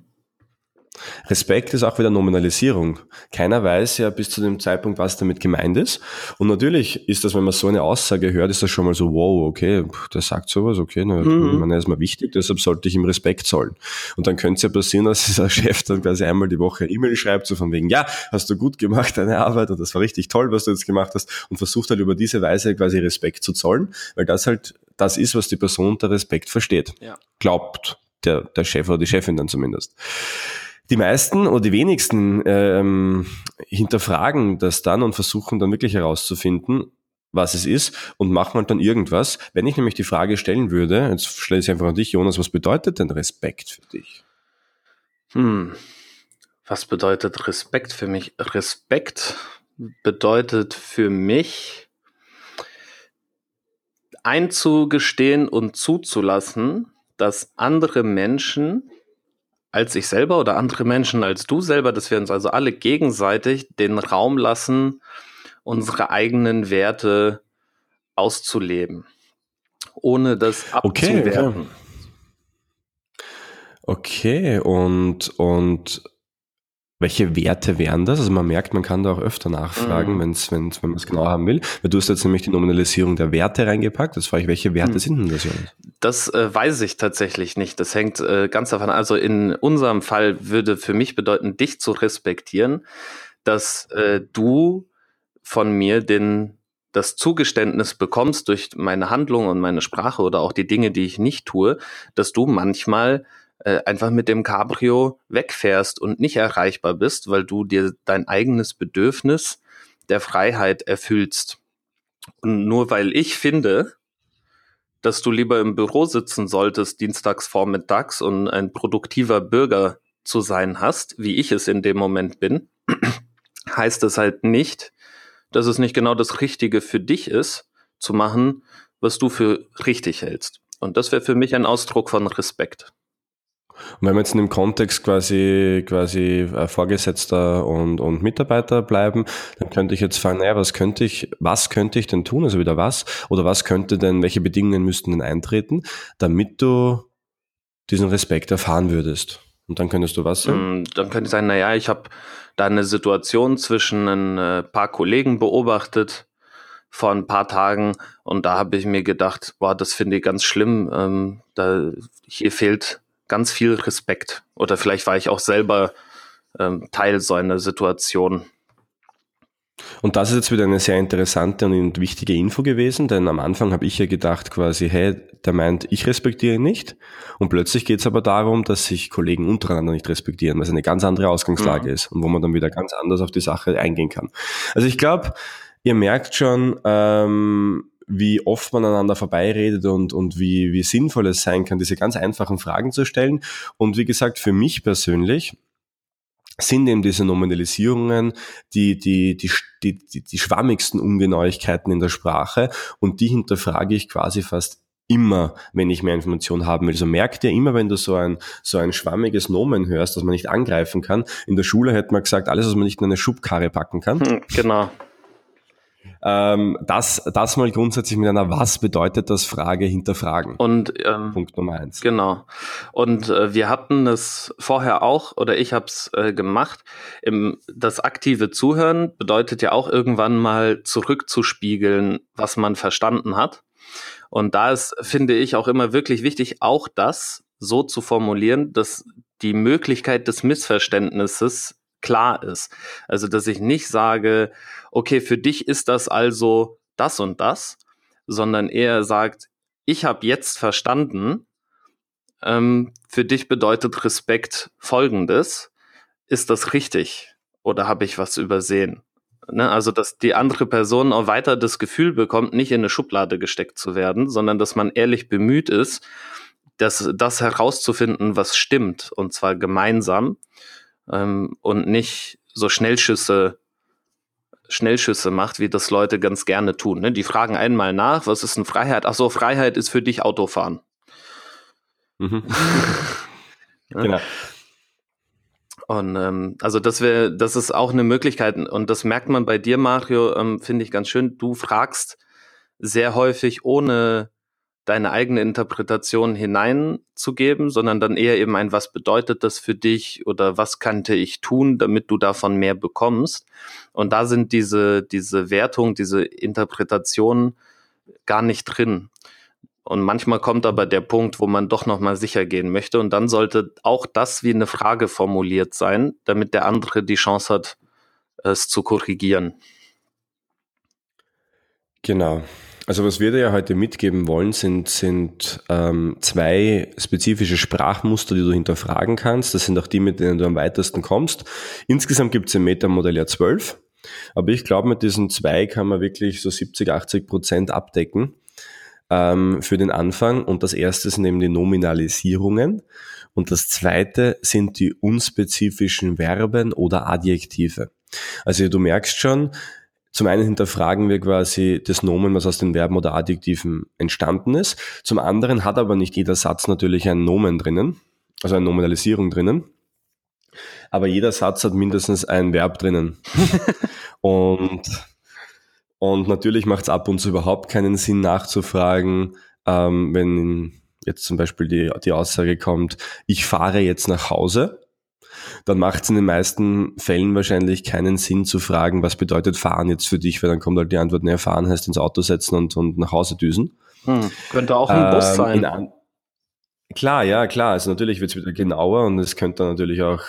Respekt ist auch wieder Nominalisierung. Keiner weiß ja bis zu dem Zeitpunkt, was damit gemeint ist. Und natürlich ist das, wenn man so eine Aussage hört, ist das schon mal so, wow, okay, der sagt sowas, okay, na, mhm. man ist mal wichtig, deshalb sollte ich ihm Respekt zollen. Und dann könnte es ja passieren, dass *laughs* dieser Chef dann quasi einmal die Woche E-Mail schreibt, so von wegen, ja, hast du gut gemacht, deine Arbeit, und das war richtig toll, was du jetzt gemacht hast, und versucht halt über diese Weise quasi Respekt zu zollen, weil das halt das ist, was die Person unter Respekt versteht. Ja. Glaubt der, der Chef oder die Chefin dann zumindest. Die meisten oder die wenigsten ähm, hinterfragen das dann und versuchen dann wirklich herauszufinden, was es ist und machen halt dann irgendwas. Wenn ich nämlich die Frage stellen würde, jetzt stelle ich einfach an dich, Jonas, was bedeutet denn Respekt für dich? Hm. Was bedeutet Respekt für mich? Respekt bedeutet für mich einzugestehen und zuzulassen, dass andere Menschen als ich selber oder andere Menschen als du selber, dass wir uns also alle gegenseitig den Raum lassen, unsere eigenen Werte auszuleben, ohne das abzuwerten. Okay, okay. und, und welche Werte wären das? Also man merkt, man kann da auch öfter nachfragen, mhm. wenn's, wenn's, wenn man es genau haben will. Weil du hast jetzt nämlich die Nominalisierung der Werte reingepackt. Das frage ich, welche Werte mhm. sind denn das? Das äh, weiß ich tatsächlich nicht. Das hängt äh, ganz davon an. Also in unserem Fall würde für mich bedeuten, dich zu respektieren, dass äh, du von mir den das Zugeständnis bekommst durch meine Handlung und meine Sprache oder auch die Dinge, die ich nicht tue, dass du manchmal äh, einfach mit dem Cabrio wegfährst und nicht erreichbar bist, weil du dir dein eigenes Bedürfnis der Freiheit erfüllst. Und nur weil ich finde, dass du lieber im Büro sitzen solltest, dienstags vormittags und ein produktiver Bürger zu sein hast, wie ich es in dem Moment bin, *clears throat* heißt es halt nicht, dass es nicht genau das Richtige für dich ist, zu machen, was du für richtig hältst. Und das wäre für mich ein Ausdruck von Respekt. Und wenn wir jetzt in dem Kontext quasi, quasi äh, Vorgesetzter und, und Mitarbeiter bleiben, dann könnte ich jetzt fragen, naja, was könnte ich, was könnte ich denn tun? Also wieder was? Oder was könnte denn, welche Bedingungen müssten denn eintreten, damit du diesen Respekt erfahren würdest? Und dann könntest du was sagen? Mm, dann könnte ich sagen, naja, ich habe da eine Situation zwischen ein äh, paar Kollegen beobachtet vor ein paar Tagen und da habe ich mir gedacht, boah, das finde ich ganz schlimm. Ähm, da, hier fehlt ganz viel Respekt. Oder vielleicht war ich auch selber ähm, Teil so einer Situation. Und das ist jetzt wieder eine sehr interessante und wichtige Info gewesen, denn am Anfang habe ich ja gedacht quasi, hey, der meint, ich respektiere ihn nicht. Und plötzlich geht es aber darum, dass sich Kollegen untereinander nicht respektieren, was eine ganz andere Ausgangslage mhm. ist und wo man dann wieder ganz anders auf die Sache eingehen kann. Also ich glaube, ihr merkt schon, ähm, wie oft man aneinander vorbeiredet und, und wie, wie sinnvoll es sein kann, diese ganz einfachen Fragen zu stellen. Und wie gesagt, für mich persönlich, sind eben diese Nominalisierungen die, die, die, die, die, schwammigsten Ungenauigkeiten in der Sprache und die hinterfrage ich quasi fast immer, wenn ich mehr Informationen haben will. Also merkt ihr immer, wenn du so ein, so ein schwammiges Nomen hörst, das man nicht angreifen kann. In der Schule hätte man gesagt, alles, was man nicht in eine Schubkarre packen kann. Hm, genau. Ähm, das, das mal grundsätzlich mit einer Was bedeutet das Frage hinterfragen. Und ähm, Punkt Nummer eins. Genau. Und äh, wir hatten es vorher auch, oder ich habe es äh, gemacht. Im, das aktive Zuhören bedeutet ja auch irgendwann mal zurückzuspiegeln, was man verstanden hat. Und da ist, finde ich, auch immer wirklich wichtig, auch das so zu formulieren, dass die Möglichkeit des Missverständnisses klar ist. Also, dass ich nicht sage, okay, für dich ist das also das und das, sondern eher sagt, ich habe jetzt verstanden, ähm, für dich bedeutet Respekt Folgendes. Ist das richtig oder habe ich was übersehen? Ne? Also, dass die andere Person auch weiter das Gefühl bekommt, nicht in eine Schublade gesteckt zu werden, sondern dass man ehrlich bemüht ist, das, das herauszufinden, was stimmt, und zwar gemeinsam ähm, und nicht so Schnellschüsse Schnellschüsse macht, wie das Leute ganz gerne tun. Ne? Die fragen einmal nach, was ist denn Freiheit? Ach so, Freiheit ist für dich Autofahren. Mhm. *laughs* genau. Und ähm, also das wäre, das ist auch eine Möglichkeit und das merkt man bei dir, Mario, ähm, finde ich ganz schön. Du fragst sehr häufig ohne deine eigene Interpretation hineinzugeben, sondern dann eher eben ein, was bedeutet das für dich oder was könnte ich tun, damit du davon mehr bekommst. Und da sind diese, diese Wertung, diese Interpretation gar nicht drin. Und manchmal kommt aber der Punkt, wo man doch nochmal sicher gehen möchte. Und dann sollte auch das wie eine Frage formuliert sein, damit der andere die Chance hat, es zu korrigieren. Genau. Also was wir dir ja heute mitgeben wollen, sind, sind ähm, zwei spezifische Sprachmuster, die du hinterfragen kannst. Das sind auch die, mit denen du am weitesten kommst. Insgesamt gibt es im Metamodell ja zwölf. Aber ich glaube, mit diesen zwei kann man wirklich so 70, 80 Prozent abdecken ähm, für den Anfang. Und das erste sind eben die Nominalisierungen. Und das zweite sind die unspezifischen Verben oder Adjektive. Also du merkst schon, zum einen hinterfragen wir quasi das Nomen, was aus den Verben oder Adjektiven entstanden ist. Zum anderen hat aber nicht jeder Satz natürlich ein Nomen drinnen, also eine Nominalisierung drinnen. Aber jeder Satz hat mindestens ein Verb drinnen. *laughs* und, und natürlich macht es ab und zu überhaupt keinen Sinn nachzufragen, ähm, wenn jetzt zum Beispiel die, die Aussage kommt, ich fahre jetzt nach Hause dann macht es in den meisten Fällen wahrscheinlich keinen Sinn zu fragen, was bedeutet fahren jetzt für dich, weil dann kommt halt die Antwort, naja, fahren heißt ins Auto setzen und, und nach Hause düsen. Hm, könnte auch ein ähm, Bus sein. klar, ja, klar. Also natürlich wird es wieder genauer und es könnte dann natürlich auch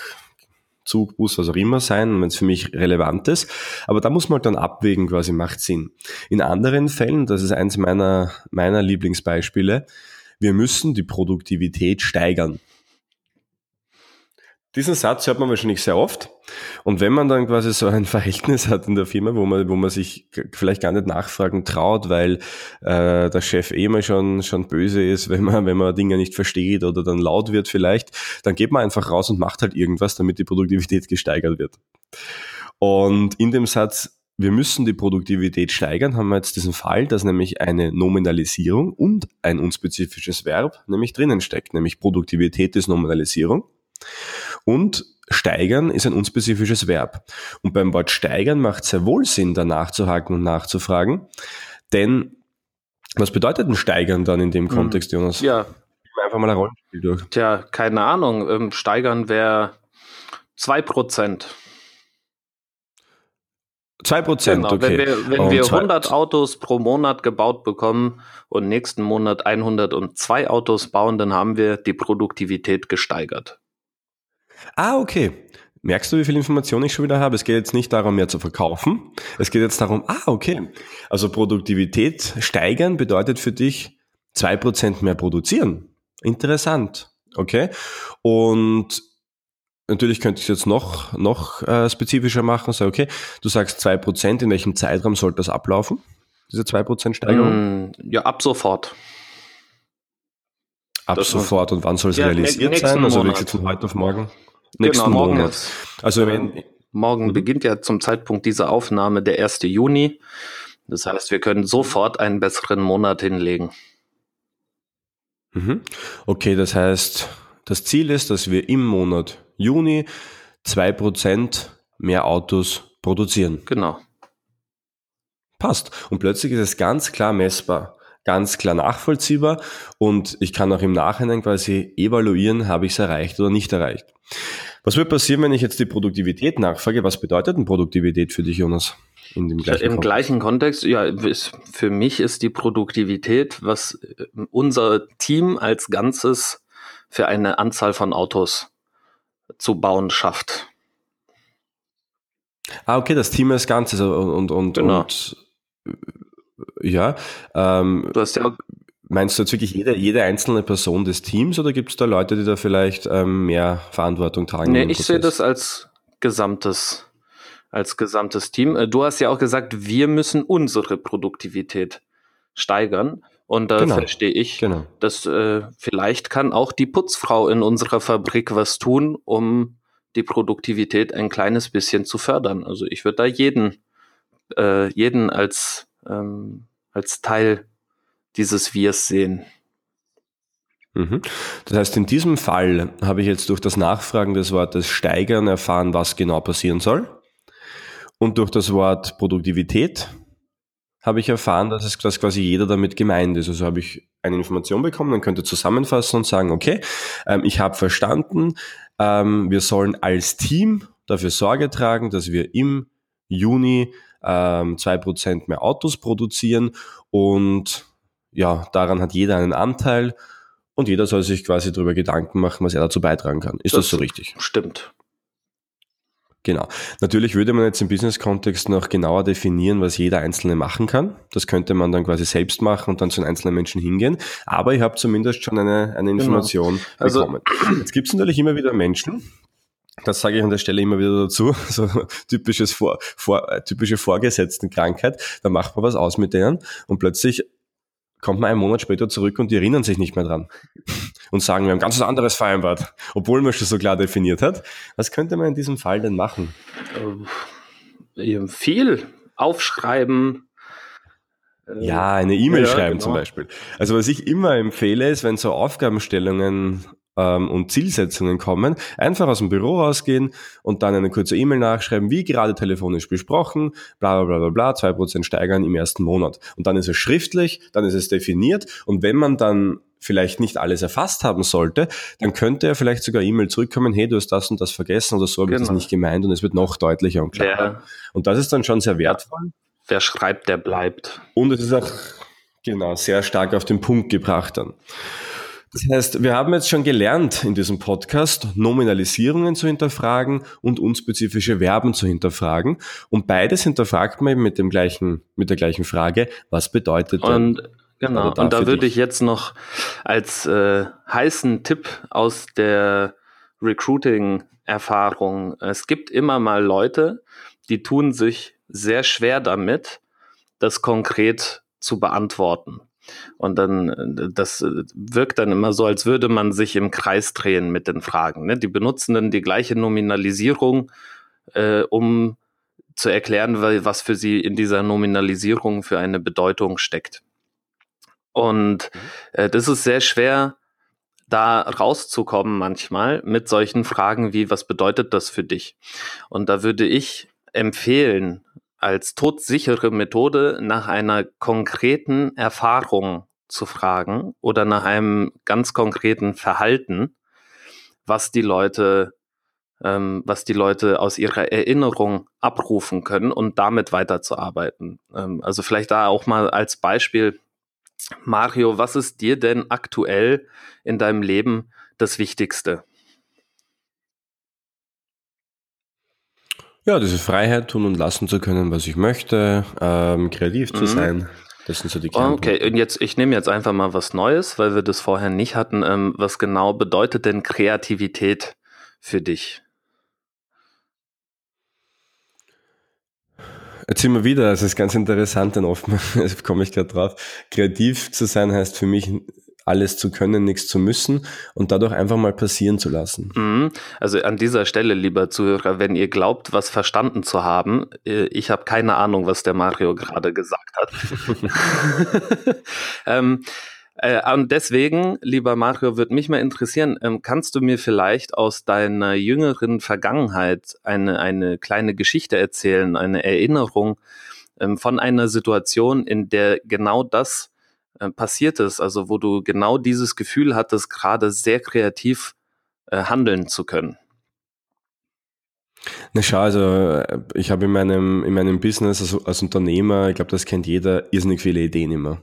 Zug, Bus, was auch immer sein, wenn es für mich relevant ist. Aber da muss man halt dann abwägen, quasi macht Sinn. In anderen Fällen, das ist eins meiner, meiner Lieblingsbeispiele, wir müssen die Produktivität steigern. Diesen Satz hört man wahrscheinlich sehr oft. Und wenn man dann quasi so ein *laughs* Verhältnis hat in der Firma, wo man, wo man sich vielleicht gar nicht nachfragen traut, weil äh, der Chef eh mal schon, schon böse ist, *laughs* wenn man, wenn man Dinge nicht versteht oder dann laut wird vielleicht, dann geht man einfach raus und macht halt irgendwas, damit die Produktivität gesteigert wird. Und in dem Satz, wir müssen die Produktivität steigern, haben wir jetzt diesen Fall, dass nämlich eine Nominalisierung und ein unspezifisches Verb nämlich drinnen steckt, nämlich Produktivität ist Nominalisierung. Und steigern ist ein unspezifisches Verb. Und beim Wort steigern macht es sehr wohl Sinn, da nachzuhaken und nachzufragen. Denn was bedeutet denn steigern dann in dem hm. Kontext, Jonas? Ja. Einfach mal ein Rollenspiel durch. Tja, keine Ahnung. Ähm, steigern wäre 2%. 2%, genau, okay. Wenn wir, wenn wir 100 Autos pro Monat gebaut bekommen und nächsten Monat 102 Autos bauen, dann haben wir die Produktivität gesteigert. Ah, okay. Merkst du, wie viel Information ich schon wieder habe? Es geht jetzt nicht darum, mehr zu verkaufen. Es geht jetzt darum, ah, okay. Also Produktivität steigern bedeutet für dich zwei Prozent mehr produzieren. Interessant. Okay. Und natürlich könnte ich es jetzt noch, noch äh, spezifischer machen. Sag, okay, du sagst zwei Prozent. In welchem Zeitraum sollte das ablaufen? Diese zwei Prozent Steigerung? Mm, ja, ab sofort. Ab das sofort. Und wann soll es ja, realisiert sein? Also wirklich von heute auf morgen? Nächsten genau, morgen Monat. Ist, also wenn, morgen mhm. beginnt ja zum Zeitpunkt dieser Aufnahme der 1. Juni. Das heißt, wir können sofort einen besseren Monat hinlegen. Mhm. Okay, das heißt, das Ziel ist, dass wir im Monat Juni 2% mehr Autos produzieren. Genau. Passt. Und plötzlich ist es ganz klar messbar, ganz klar nachvollziehbar und ich kann auch im Nachhinein quasi evaluieren, habe ich es erreicht oder nicht erreicht. Was wird passieren, wenn ich jetzt die Produktivität nachfrage? Was bedeutet denn Produktivität für dich, Jonas? In dem gleichen Im Kontext? gleichen Kontext, ja, für mich ist die Produktivität, was äh, unser Team als Ganzes für eine Anzahl von Autos zu bauen schafft. Ah, okay, das Team als Ganzes und, und, genau. und ja. Ähm, du hast ja Meinst du jetzt wirklich jede, jede einzelne Person des Teams oder gibt es da Leute, die da vielleicht ähm, mehr Verantwortung tragen? Nee, ich sehe das als gesamtes, als gesamtes Team. Äh, du hast ja auch gesagt, wir müssen unsere Produktivität steigern. Und da genau. verstehe ich, genau. dass äh, vielleicht kann auch die Putzfrau in unserer Fabrik was tun, um die Produktivität ein kleines bisschen zu fördern. Also ich würde da jeden, äh, jeden als, ähm, als Teil dieses Wirs sehen. Mhm. Das heißt, in diesem Fall habe ich jetzt durch das Nachfragen des Wortes steigern erfahren, was genau passieren soll. Und durch das Wort Produktivität habe ich erfahren, dass es dass quasi jeder damit gemeint ist. Also habe ich eine Information bekommen, dann könnte zusammenfassen und sagen, okay, ähm, ich habe verstanden, ähm, wir sollen als Team dafür Sorge tragen, dass wir im Juni ähm, zwei Prozent mehr Autos produzieren und ja, daran hat jeder einen Anteil und jeder soll sich quasi darüber Gedanken machen, was er dazu beitragen kann. Ist das, das so richtig? Stimmt. Genau. Natürlich würde man jetzt im Business-Kontext noch genauer definieren, was jeder Einzelne machen kann. Das könnte man dann quasi selbst machen und dann zu den einzelnen Menschen hingehen. Aber ich habe zumindest schon eine, eine genau. Information genau. also, bekommen. Jetzt gibt es natürlich immer wieder Menschen, das sage ich an der Stelle immer wieder dazu, *laughs* so typisches Vor, Vor, typische Vorgesetztenkrankheit, da macht man was aus mit denen und plötzlich kommt man einen Monat später zurück und die erinnern sich nicht mehr dran *laughs* und sagen, wir haben ganz was anderes vereinbart, obwohl man schon so klar definiert hat. Was könnte man in diesem Fall denn machen? Äh, viel aufschreiben. Äh, ja, eine E-Mail ja, schreiben genau. zum Beispiel. Also was ich immer empfehle, ist, wenn so Aufgabenstellungen ähm, und Zielsetzungen kommen, einfach aus dem Büro rausgehen und dann eine kurze E-Mail nachschreiben, wie gerade telefonisch besprochen, bla bla bla bla, zwei Prozent steigern im ersten Monat. Und dann ist es schriftlich, dann ist es definiert und wenn man dann vielleicht nicht alles erfasst haben sollte, dann könnte er vielleicht sogar E-Mail zurückkommen, hey, du hast das und das vergessen oder so habe genau. ich das nicht gemeint und es wird noch deutlicher und klarer. Der, und das ist dann schon sehr wertvoll. Wer schreibt, der bleibt. Und es ist auch genau sehr stark auf den Punkt gebracht dann. Das heißt, wir haben jetzt schon gelernt in diesem Podcast, Nominalisierungen zu hinterfragen und unspezifische Verben zu hinterfragen. Und beides hinterfragt man eben mit dem gleichen, mit der gleichen Frage, was bedeutet und? Genau, und da würde ich jetzt noch als äh, heißen Tipp aus der Recruiting-Erfahrung, es gibt immer mal Leute, die tun sich sehr schwer damit, das konkret zu beantworten. Und dann, das wirkt dann immer so, als würde man sich im Kreis drehen mit den Fragen. Ne? Die benutzen dann die gleiche Nominalisierung, äh, um zu erklären, was für sie in dieser Nominalisierung für eine Bedeutung steckt. Und mhm. äh, das ist sehr schwer, da rauszukommen manchmal mit solchen Fragen wie, was bedeutet das für dich? Und da würde ich empfehlen, als todsichere Methode nach einer konkreten Erfahrung zu fragen oder nach einem ganz konkreten Verhalten, was die Leute, ähm, was die Leute aus ihrer Erinnerung abrufen können und damit weiterzuarbeiten. Ähm, also vielleicht da auch mal als Beispiel, Mario, was ist dir denn aktuell in deinem Leben das Wichtigste? Ja, diese Freiheit tun und lassen zu können, was ich möchte, ähm, kreativ zu mhm. sein. Das sind so die Okay, und jetzt, ich nehme jetzt einfach mal was Neues, weil wir das vorher nicht hatten. Ähm, was genau bedeutet denn Kreativität für dich? Jetzt wir wieder, es ist ganz interessant, denn oft *laughs* komme ich gerade drauf. Kreativ zu sein heißt für mich alles zu können, nichts zu müssen und dadurch einfach mal passieren zu lassen. Mhm. Also an dieser Stelle, lieber Zuhörer, wenn ihr glaubt, was verstanden zu haben, äh, ich habe keine Ahnung, was der Mario gerade gesagt hat. *laughs* ähm, äh, und deswegen, lieber Mario, würde mich mal interessieren, ähm, kannst du mir vielleicht aus deiner jüngeren Vergangenheit eine, eine kleine Geschichte erzählen, eine Erinnerung ähm, von einer Situation, in der genau das äh, passiert ist, also wo du genau dieses Gefühl hattest, gerade sehr kreativ äh, handeln zu können? Na schau, also äh, ich habe in meinem, in meinem Business also als Unternehmer, ich glaube, das kennt jeder, irrsinnig viele Ideen immer.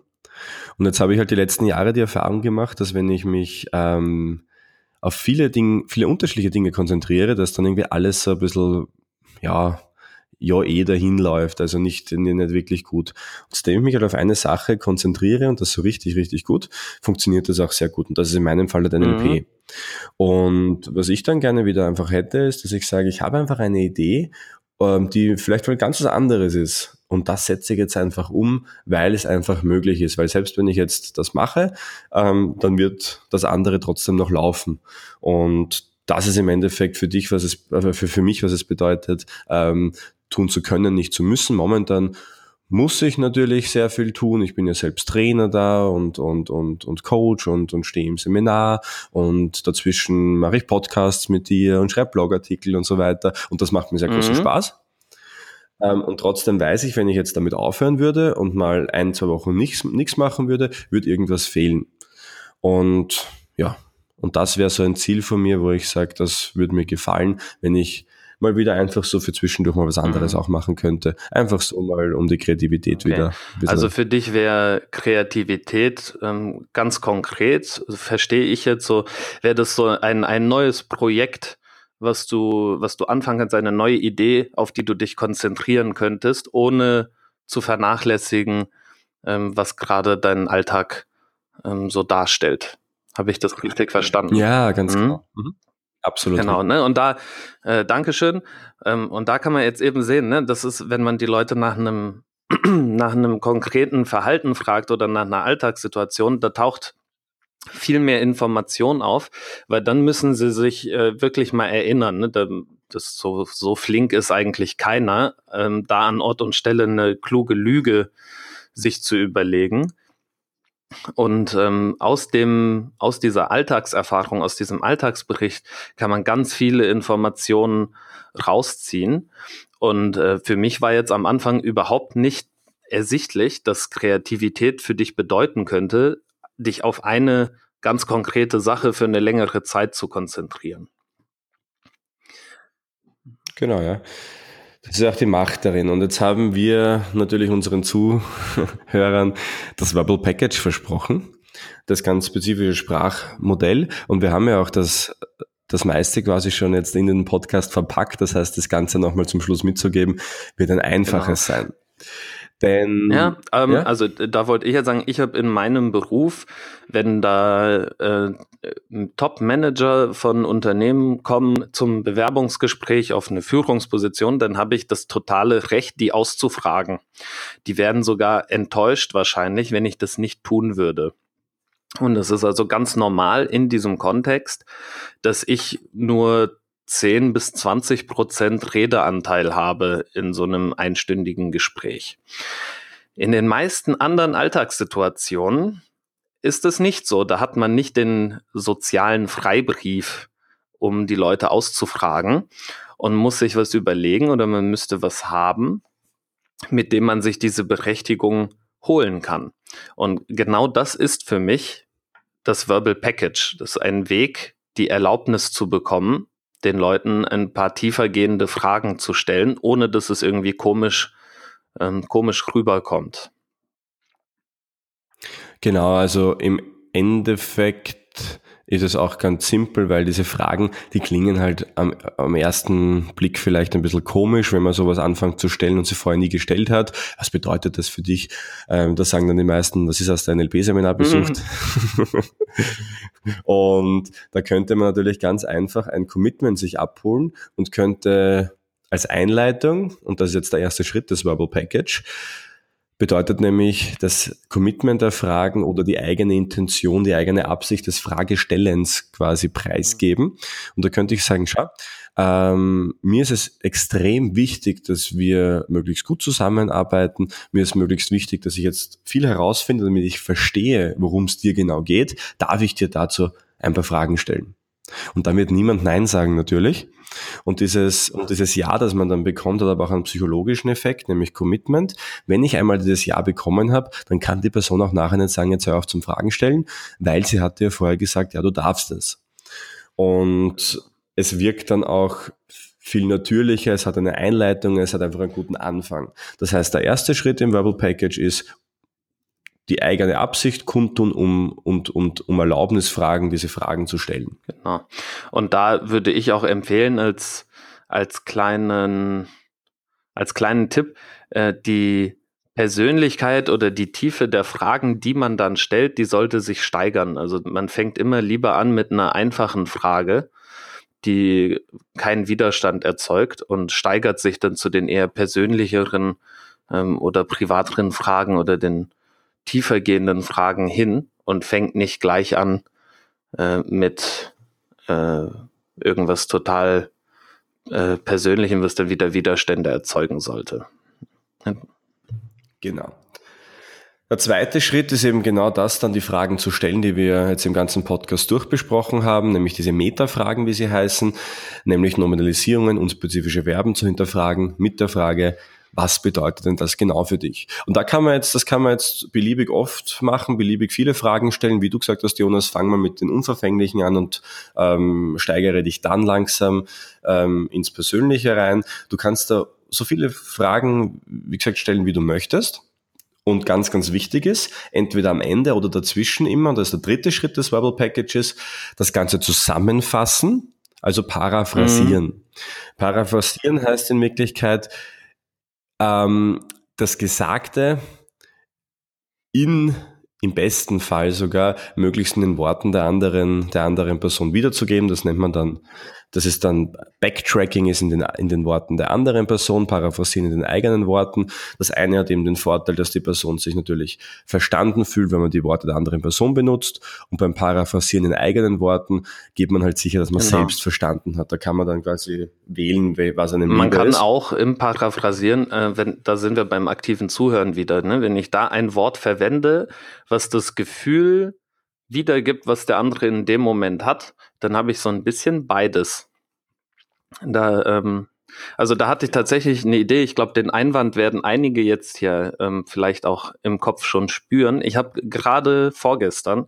Und jetzt habe ich halt die letzten Jahre die Erfahrung gemacht, dass wenn ich mich ähm, auf viele Dinge, viele unterschiedliche Dinge konzentriere, dass dann irgendwie alles so ein bisschen, ja, ja eh dahin läuft, also nicht, nicht wirklich gut. Und seitdem ich mich halt auf eine Sache konzentriere und das so richtig, richtig gut, funktioniert das auch sehr gut. Und das ist in meinem Fall der NLP. Mhm. Und was ich dann gerne wieder einfach hätte, ist, dass ich sage, ich habe einfach eine Idee, ähm, die vielleicht mal ganz was anderes ist. Und das setze ich jetzt einfach um, weil es einfach möglich ist. Weil selbst wenn ich jetzt das mache, ähm, dann wird das andere trotzdem noch laufen. Und das ist im Endeffekt für dich, was es, äh, für, für mich, was es bedeutet, ähm, tun zu können, nicht zu müssen. Momentan muss ich natürlich sehr viel tun. Ich bin ja selbst Trainer da und, und, und, und Coach und, und stehe im Seminar und dazwischen mache ich Podcasts mit dir und schreibe Blogartikel und so weiter. Und das macht mir sehr großen mhm. Spaß. Ähm, und trotzdem weiß ich, wenn ich jetzt damit aufhören würde und mal ein, zwei Wochen nichts, nichts machen würde, würde irgendwas fehlen. Und ja, und das wäre so ein Ziel von mir, wo ich sage, das würde mir gefallen, wenn ich mal wieder einfach so für zwischendurch mal was anderes mhm. auch machen könnte. Einfach so mal um die Kreativität okay. wieder. Also für dich wäre Kreativität ähm, ganz konkret, verstehe ich jetzt so, wäre das so ein, ein neues Projekt, was du, was du anfangen kannst, eine neue Idee, auf die du dich konzentrieren könntest, ohne zu vernachlässigen, ähm, was gerade deinen Alltag ähm, so darstellt. Habe ich das richtig verstanden? Ja, ganz mhm. genau. Mhm. Absolut. Genau, ne? Und da, äh, Dankeschön. Ähm, und da kann man jetzt eben sehen, ne, das ist, wenn man die Leute nach einem, *clears throat* nach einem konkreten Verhalten fragt oder nach einer Alltagssituation, da taucht viel mehr Information auf, weil dann müssen sie sich äh, wirklich mal erinnern. Ne? Da, das so, so flink ist eigentlich keiner, ähm, da an Ort und Stelle eine kluge Lüge sich zu überlegen. Und ähm, aus dem, aus dieser Alltagserfahrung, aus diesem Alltagsbericht kann man ganz viele Informationen rausziehen. Und äh, für mich war jetzt am Anfang überhaupt nicht ersichtlich, dass Kreativität für dich bedeuten könnte, dich auf eine ganz konkrete Sache für eine längere Zeit zu konzentrieren. Genau, ja. Das ist auch die Macht darin. Und jetzt haben wir natürlich unseren Zuhörern das Verbal Package versprochen, das ganz spezifische Sprachmodell. Und wir haben ja auch das, das meiste quasi schon jetzt in den Podcast verpackt. Das heißt, das Ganze nochmal zum Schluss mitzugeben, wird ein einfaches genau. sein. Denn, ja, ähm, ja, also da wollte ich ja sagen, ich habe in meinem Beruf, wenn da äh, Top-Manager von Unternehmen kommen zum Bewerbungsgespräch auf eine Führungsposition, dann habe ich das totale Recht, die auszufragen. Die werden sogar enttäuscht wahrscheinlich, wenn ich das nicht tun würde. Und es ist also ganz normal in diesem Kontext, dass ich nur 10 bis 20 Prozent Redeanteil habe in so einem einstündigen Gespräch. In den meisten anderen Alltagssituationen ist es nicht so. Da hat man nicht den sozialen Freibrief, um die Leute auszufragen und muss sich was überlegen oder man müsste was haben, mit dem man sich diese Berechtigung holen kann. Und genau das ist für mich das Verbal Package. Das ist ein Weg, die Erlaubnis zu bekommen, den Leuten ein paar tiefergehende Fragen zu stellen, ohne dass es irgendwie komisch, ähm, komisch rüberkommt. Genau, also im Endeffekt ist es auch ganz simpel, weil diese Fragen, die klingen halt am, am ersten Blick vielleicht ein bisschen komisch, wenn man sowas anfängt zu stellen und sie vorher nie gestellt hat. Was bedeutet das für dich? Ähm, da sagen dann die meisten, was ist aus dein NLP-Seminar besucht? Mhm. *laughs* und da könnte man natürlich ganz einfach ein Commitment sich abholen und könnte als Einleitung, und das ist jetzt der erste Schritt des Verbal Package, bedeutet nämlich das Commitment der Fragen oder die eigene Intention, die eigene Absicht des Fragestellens quasi preisgeben. Und da könnte ich sagen, schau, ähm, mir ist es extrem wichtig, dass wir möglichst gut zusammenarbeiten. Mir ist möglichst wichtig, dass ich jetzt viel herausfinde, damit ich verstehe, worum es dir genau geht. Darf ich dir dazu ein paar Fragen stellen? Und da wird niemand Nein sagen natürlich. Und dieses, und dieses Ja, das man dann bekommt, hat aber auch einen psychologischen Effekt, nämlich Commitment. Wenn ich einmal dieses Ja bekommen habe, dann kann die Person auch nachher nicht sagen, jetzt hör auf zum Fragen stellen, weil sie hat dir vorher gesagt, ja, du darfst es. Und es wirkt dann auch viel natürlicher, es hat eine Einleitung, es hat einfach einen guten Anfang. Das heißt, der erste Schritt im Verbal Package ist, die eigene Absicht kundtun, um, und, und um Erlaubnis fragen, diese Fragen zu stellen. Genau. Und da würde ich auch empfehlen, als, als kleinen, als kleinen Tipp, äh, die Persönlichkeit oder die Tiefe der Fragen, die man dann stellt, die sollte sich steigern. Also man fängt immer lieber an mit einer einfachen Frage, die keinen Widerstand erzeugt und steigert sich dann zu den eher persönlicheren ähm, oder privateren Fragen oder den tiefergehenden Fragen hin und fängt nicht gleich an äh, mit äh, irgendwas total äh, Persönlichem, was dann wieder Widerstände erzeugen sollte. Genau. Der zweite Schritt ist eben genau das, dann die Fragen zu stellen, die wir jetzt im ganzen Podcast durchbesprochen haben, nämlich diese Metafragen, wie sie heißen, nämlich Nominalisierungen und spezifische Verben zu hinterfragen mit der Frage, was bedeutet denn das genau für dich? Und da kann man jetzt, das kann man jetzt beliebig oft machen, beliebig viele Fragen stellen. Wie du gesagt hast, Jonas, fang mal mit den Unverfänglichen an und ähm, steigere dich dann langsam ähm, ins Persönliche rein. Du kannst da so viele Fragen, wie gesagt, stellen, wie du möchtest. Und ganz, ganz wichtig ist, entweder am Ende oder dazwischen immer, und das ist der dritte Schritt des Verbal Packages, das Ganze zusammenfassen, also paraphrasieren. Mhm. Paraphrasieren heißt in Wirklichkeit, ähm, das Gesagte in im besten Fall sogar möglichst in den Worten der anderen, der anderen Person wiederzugeben. Das nennt man dann das ist dann Backtracking ist in den, in den Worten der anderen Person, Paraphrasieren in den eigenen Worten. Das eine hat eben den Vorteil, dass die Person sich natürlich verstanden fühlt, wenn man die Worte der anderen Person benutzt. Und beim Paraphrasieren in eigenen Worten geht man halt sicher, dass man genau. selbst verstanden hat. Da kann man dann quasi wählen, was einem Man kann ist. auch im Paraphrasieren, äh, wenn, da sind wir beim aktiven Zuhören wieder, ne? wenn ich da ein Wort verwende, was das Gefühl wiedergibt, was der andere in dem Moment hat, dann habe ich so ein bisschen beides. Da, ähm, also da hatte ich tatsächlich eine Idee. Ich glaube, den Einwand werden einige jetzt hier ähm, vielleicht auch im Kopf schon spüren. Ich habe gerade vorgestern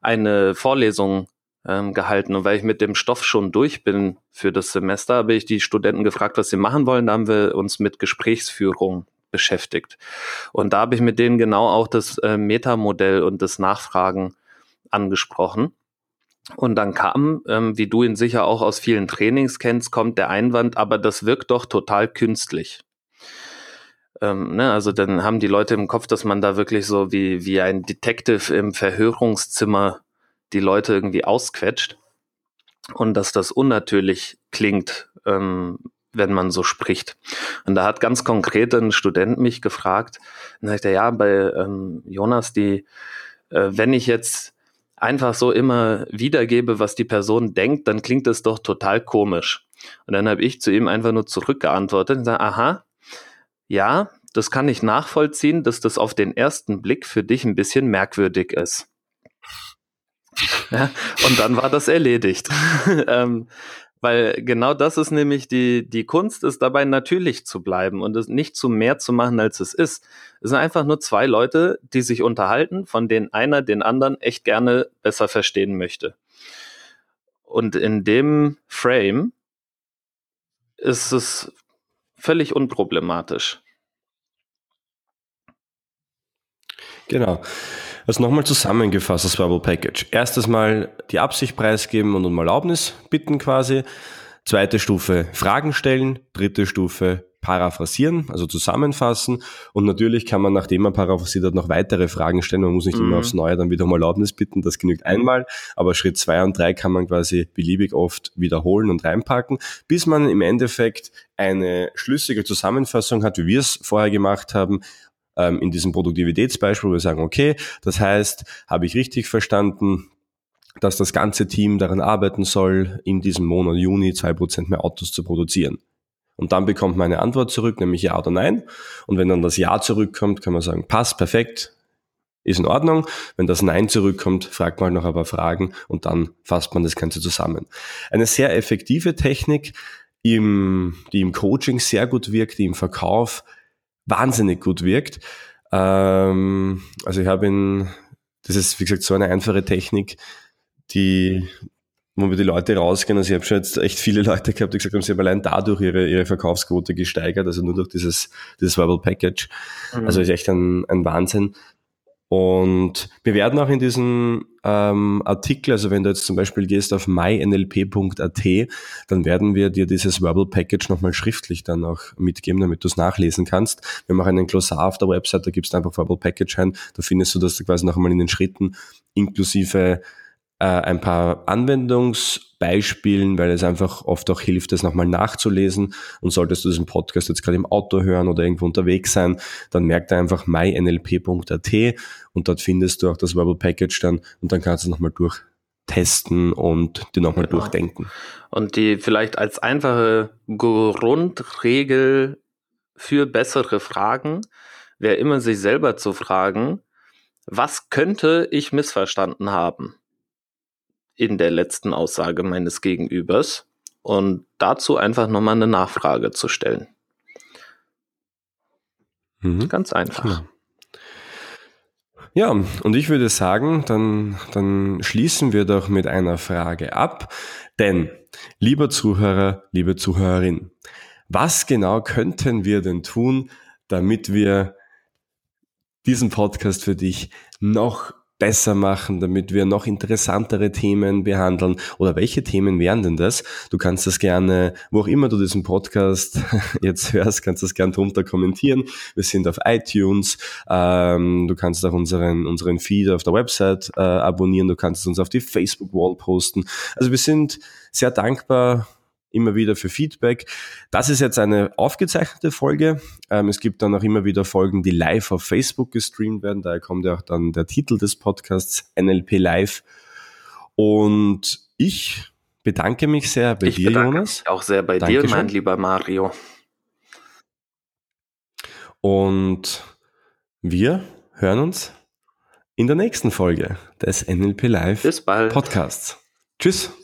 eine Vorlesung ähm, gehalten und weil ich mit dem Stoff schon durch bin für das Semester, habe ich die Studenten gefragt, was sie machen wollen. Da haben wir uns mit Gesprächsführung beschäftigt. Und da habe ich mit denen genau auch das äh, Metamodell und das Nachfragen angesprochen. Und dann kam, ähm, wie du ihn sicher auch aus vielen Trainings kennst, kommt der Einwand, aber das wirkt doch total künstlich. Ähm, ne, also dann haben die Leute im Kopf, dass man da wirklich so wie, wie ein Detective im Verhörungszimmer die Leute irgendwie ausquetscht und dass das unnatürlich klingt, ähm, wenn man so spricht. Und da hat ganz konkret ein Student mich gefragt, und sagte, ja, bei ähm, Jonas, die, äh, wenn ich jetzt einfach so immer wiedergebe, was die Person denkt, dann klingt das doch total komisch. Und dann habe ich zu ihm einfach nur zurückgeantwortet und gesagt, aha, ja, das kann ich nachvollziehen, dass das auf den ersten Blick für dich ein bisschen merkwürdig ist. Ja, und dann war das erledigt. *laughs* ähm, weil genau das ist nämlich die, die Kunst, ist dabei natürlich zu bleiben und es nicht zu mehr zu machen, als es ist. Es sind einfach nur zwei Leute, die sich unterhalten, von denen einer den anderen echt gerne besser verstehen möchte. Und in dem Frame ist es völlig unproblematisch. Genau. Also nochmal zusammengefasst, das Verbal Package. Erstes Mal die Absicht preisgeben und um Erlaubnis bitten quasi. Zweite Stufe Fragen stellen. Dritte Stufe paraphrasieren, also zusammenfassen. Und natürlich kann man, nachdem man paraphrasiert hat, noch weitere Fragen stellen. Man muss nicht mhm. immer aufs Neue dann wieder um Erlaubnis bitten, das genügt einmal. Aber Schritt zwei und drei kann man quasi beliebig oft wiederholen und reinpacken, bis man im Endeffekt eine schlüssige Zusammenfassung hat, wie wir es vorher gemacht haben, ähm, in diesem Produktivitätsbeispiel, wo wir sagen, okay, das heißt, habe ich richtig verstanden, dass das ganze Team daran arbeiten soll, in diesem Monat Juni zwei Prozent mehr Autos zu produzieren. Und dann bekommt man eine Antwort zurück, nämlich ja oder nein. Und wenn dann das Ja zurückkommt, kann man sagen, passt, perfekt, ist in Ordnung. Wenn das Nein zurückkommt, fragt man noch ein paar Fragen und dann fasst man das Ganze zusammen. Eine sehr effektive Technik, im, die im Coaching sehr gut wirkt, die im Verkauf wahnsinnig gut wirkt. Ähm, also ich habe in, das ist wie gesagt so eine einfache Technik, die wo wir die Leute rausgehen. Also ich habe schon jetzt echt viele Leute gehabt, die gesagt haben, sie haben allein dadurch ihre, ihre Verkaufsquote gesteigert, also nur durch dieses, dieses Verbal Package. Mhm. Also ist echt ein, ein Wahnsinn. Und wir werden auch in diesem ähm, Artikel, also wenn du jetzt zum Beispiel gehst auf mynlp.at, dann werden wir dir dieses Verbal Package nochmal schriftlich dann auch mitgeben, damit du es nachlesen kannst. Wir machen einen Glossar auf der Website, da gibst du einfach Verbal Package ein, da findest du das quasi noch einmal in den Schritten inklusive äh, ein paar Anwendungsbeispielen, weil es einfach oft auch hilft, das nochmal nachzulesen. Und solltest du diesen Podcast jetzt gerade im Auto hören oder irgendwo unterwegs sein, dann merkt einfach mynlp.at und dort findest du auch das Verbal Package dann und dann kannst du es nochmal durchtesten und dir nochmal genau. durchdenken. Und die vielleicht als einfache Grundregel für bessere Fragen wäre immer sich selber zu fragen, was könnte ich missverstanden haben? In der letzten Aussage meines Gegenübers und dazu einfach nochmal eine Nachfrage zu stellen. Mhm. Ganz einfach. Genau. Ja, und ich würde sagen, dann, dann schließen wir doch mit einer Frage ab. Denn, lieber Zuhörer, liebe Zuhörerin, was genau könnten wir denn tun, damit wir diesen Podcast für dich noch besser machen, damit wir noch interessantere Themen behandeln? Oder welche Themen wären denn das? Du kannst das gerne, wo auch immer du diesen Podcast *laughs* jetzt hörst, kannst das gerne drunter kommentieren. Wir sind auf iTunes. Ähm, du kannst auch unseren, unseren Feed auf der Website äh, abonnieren. Du kannst uns auf die Facebook-Wall posten. Also wir sind sehr dankbar immer wieder für Feedback. Das ist jetzt eine aufgezeichnete Folge. Ähm, es gibt dann auch immer wieder Folgen, die live auf Facebook gestreamt werden. Daher kommt ja auch dann der Titel des Podcasts NLP Live. Und ich bedanke mich sehr bei ich dir, Jonas. Auch sehr bei Dankeschön. dir, mein lieber Mario. Und wir hören uns in der nächsten Folge des NLP Live. Podcasts. Tschüss.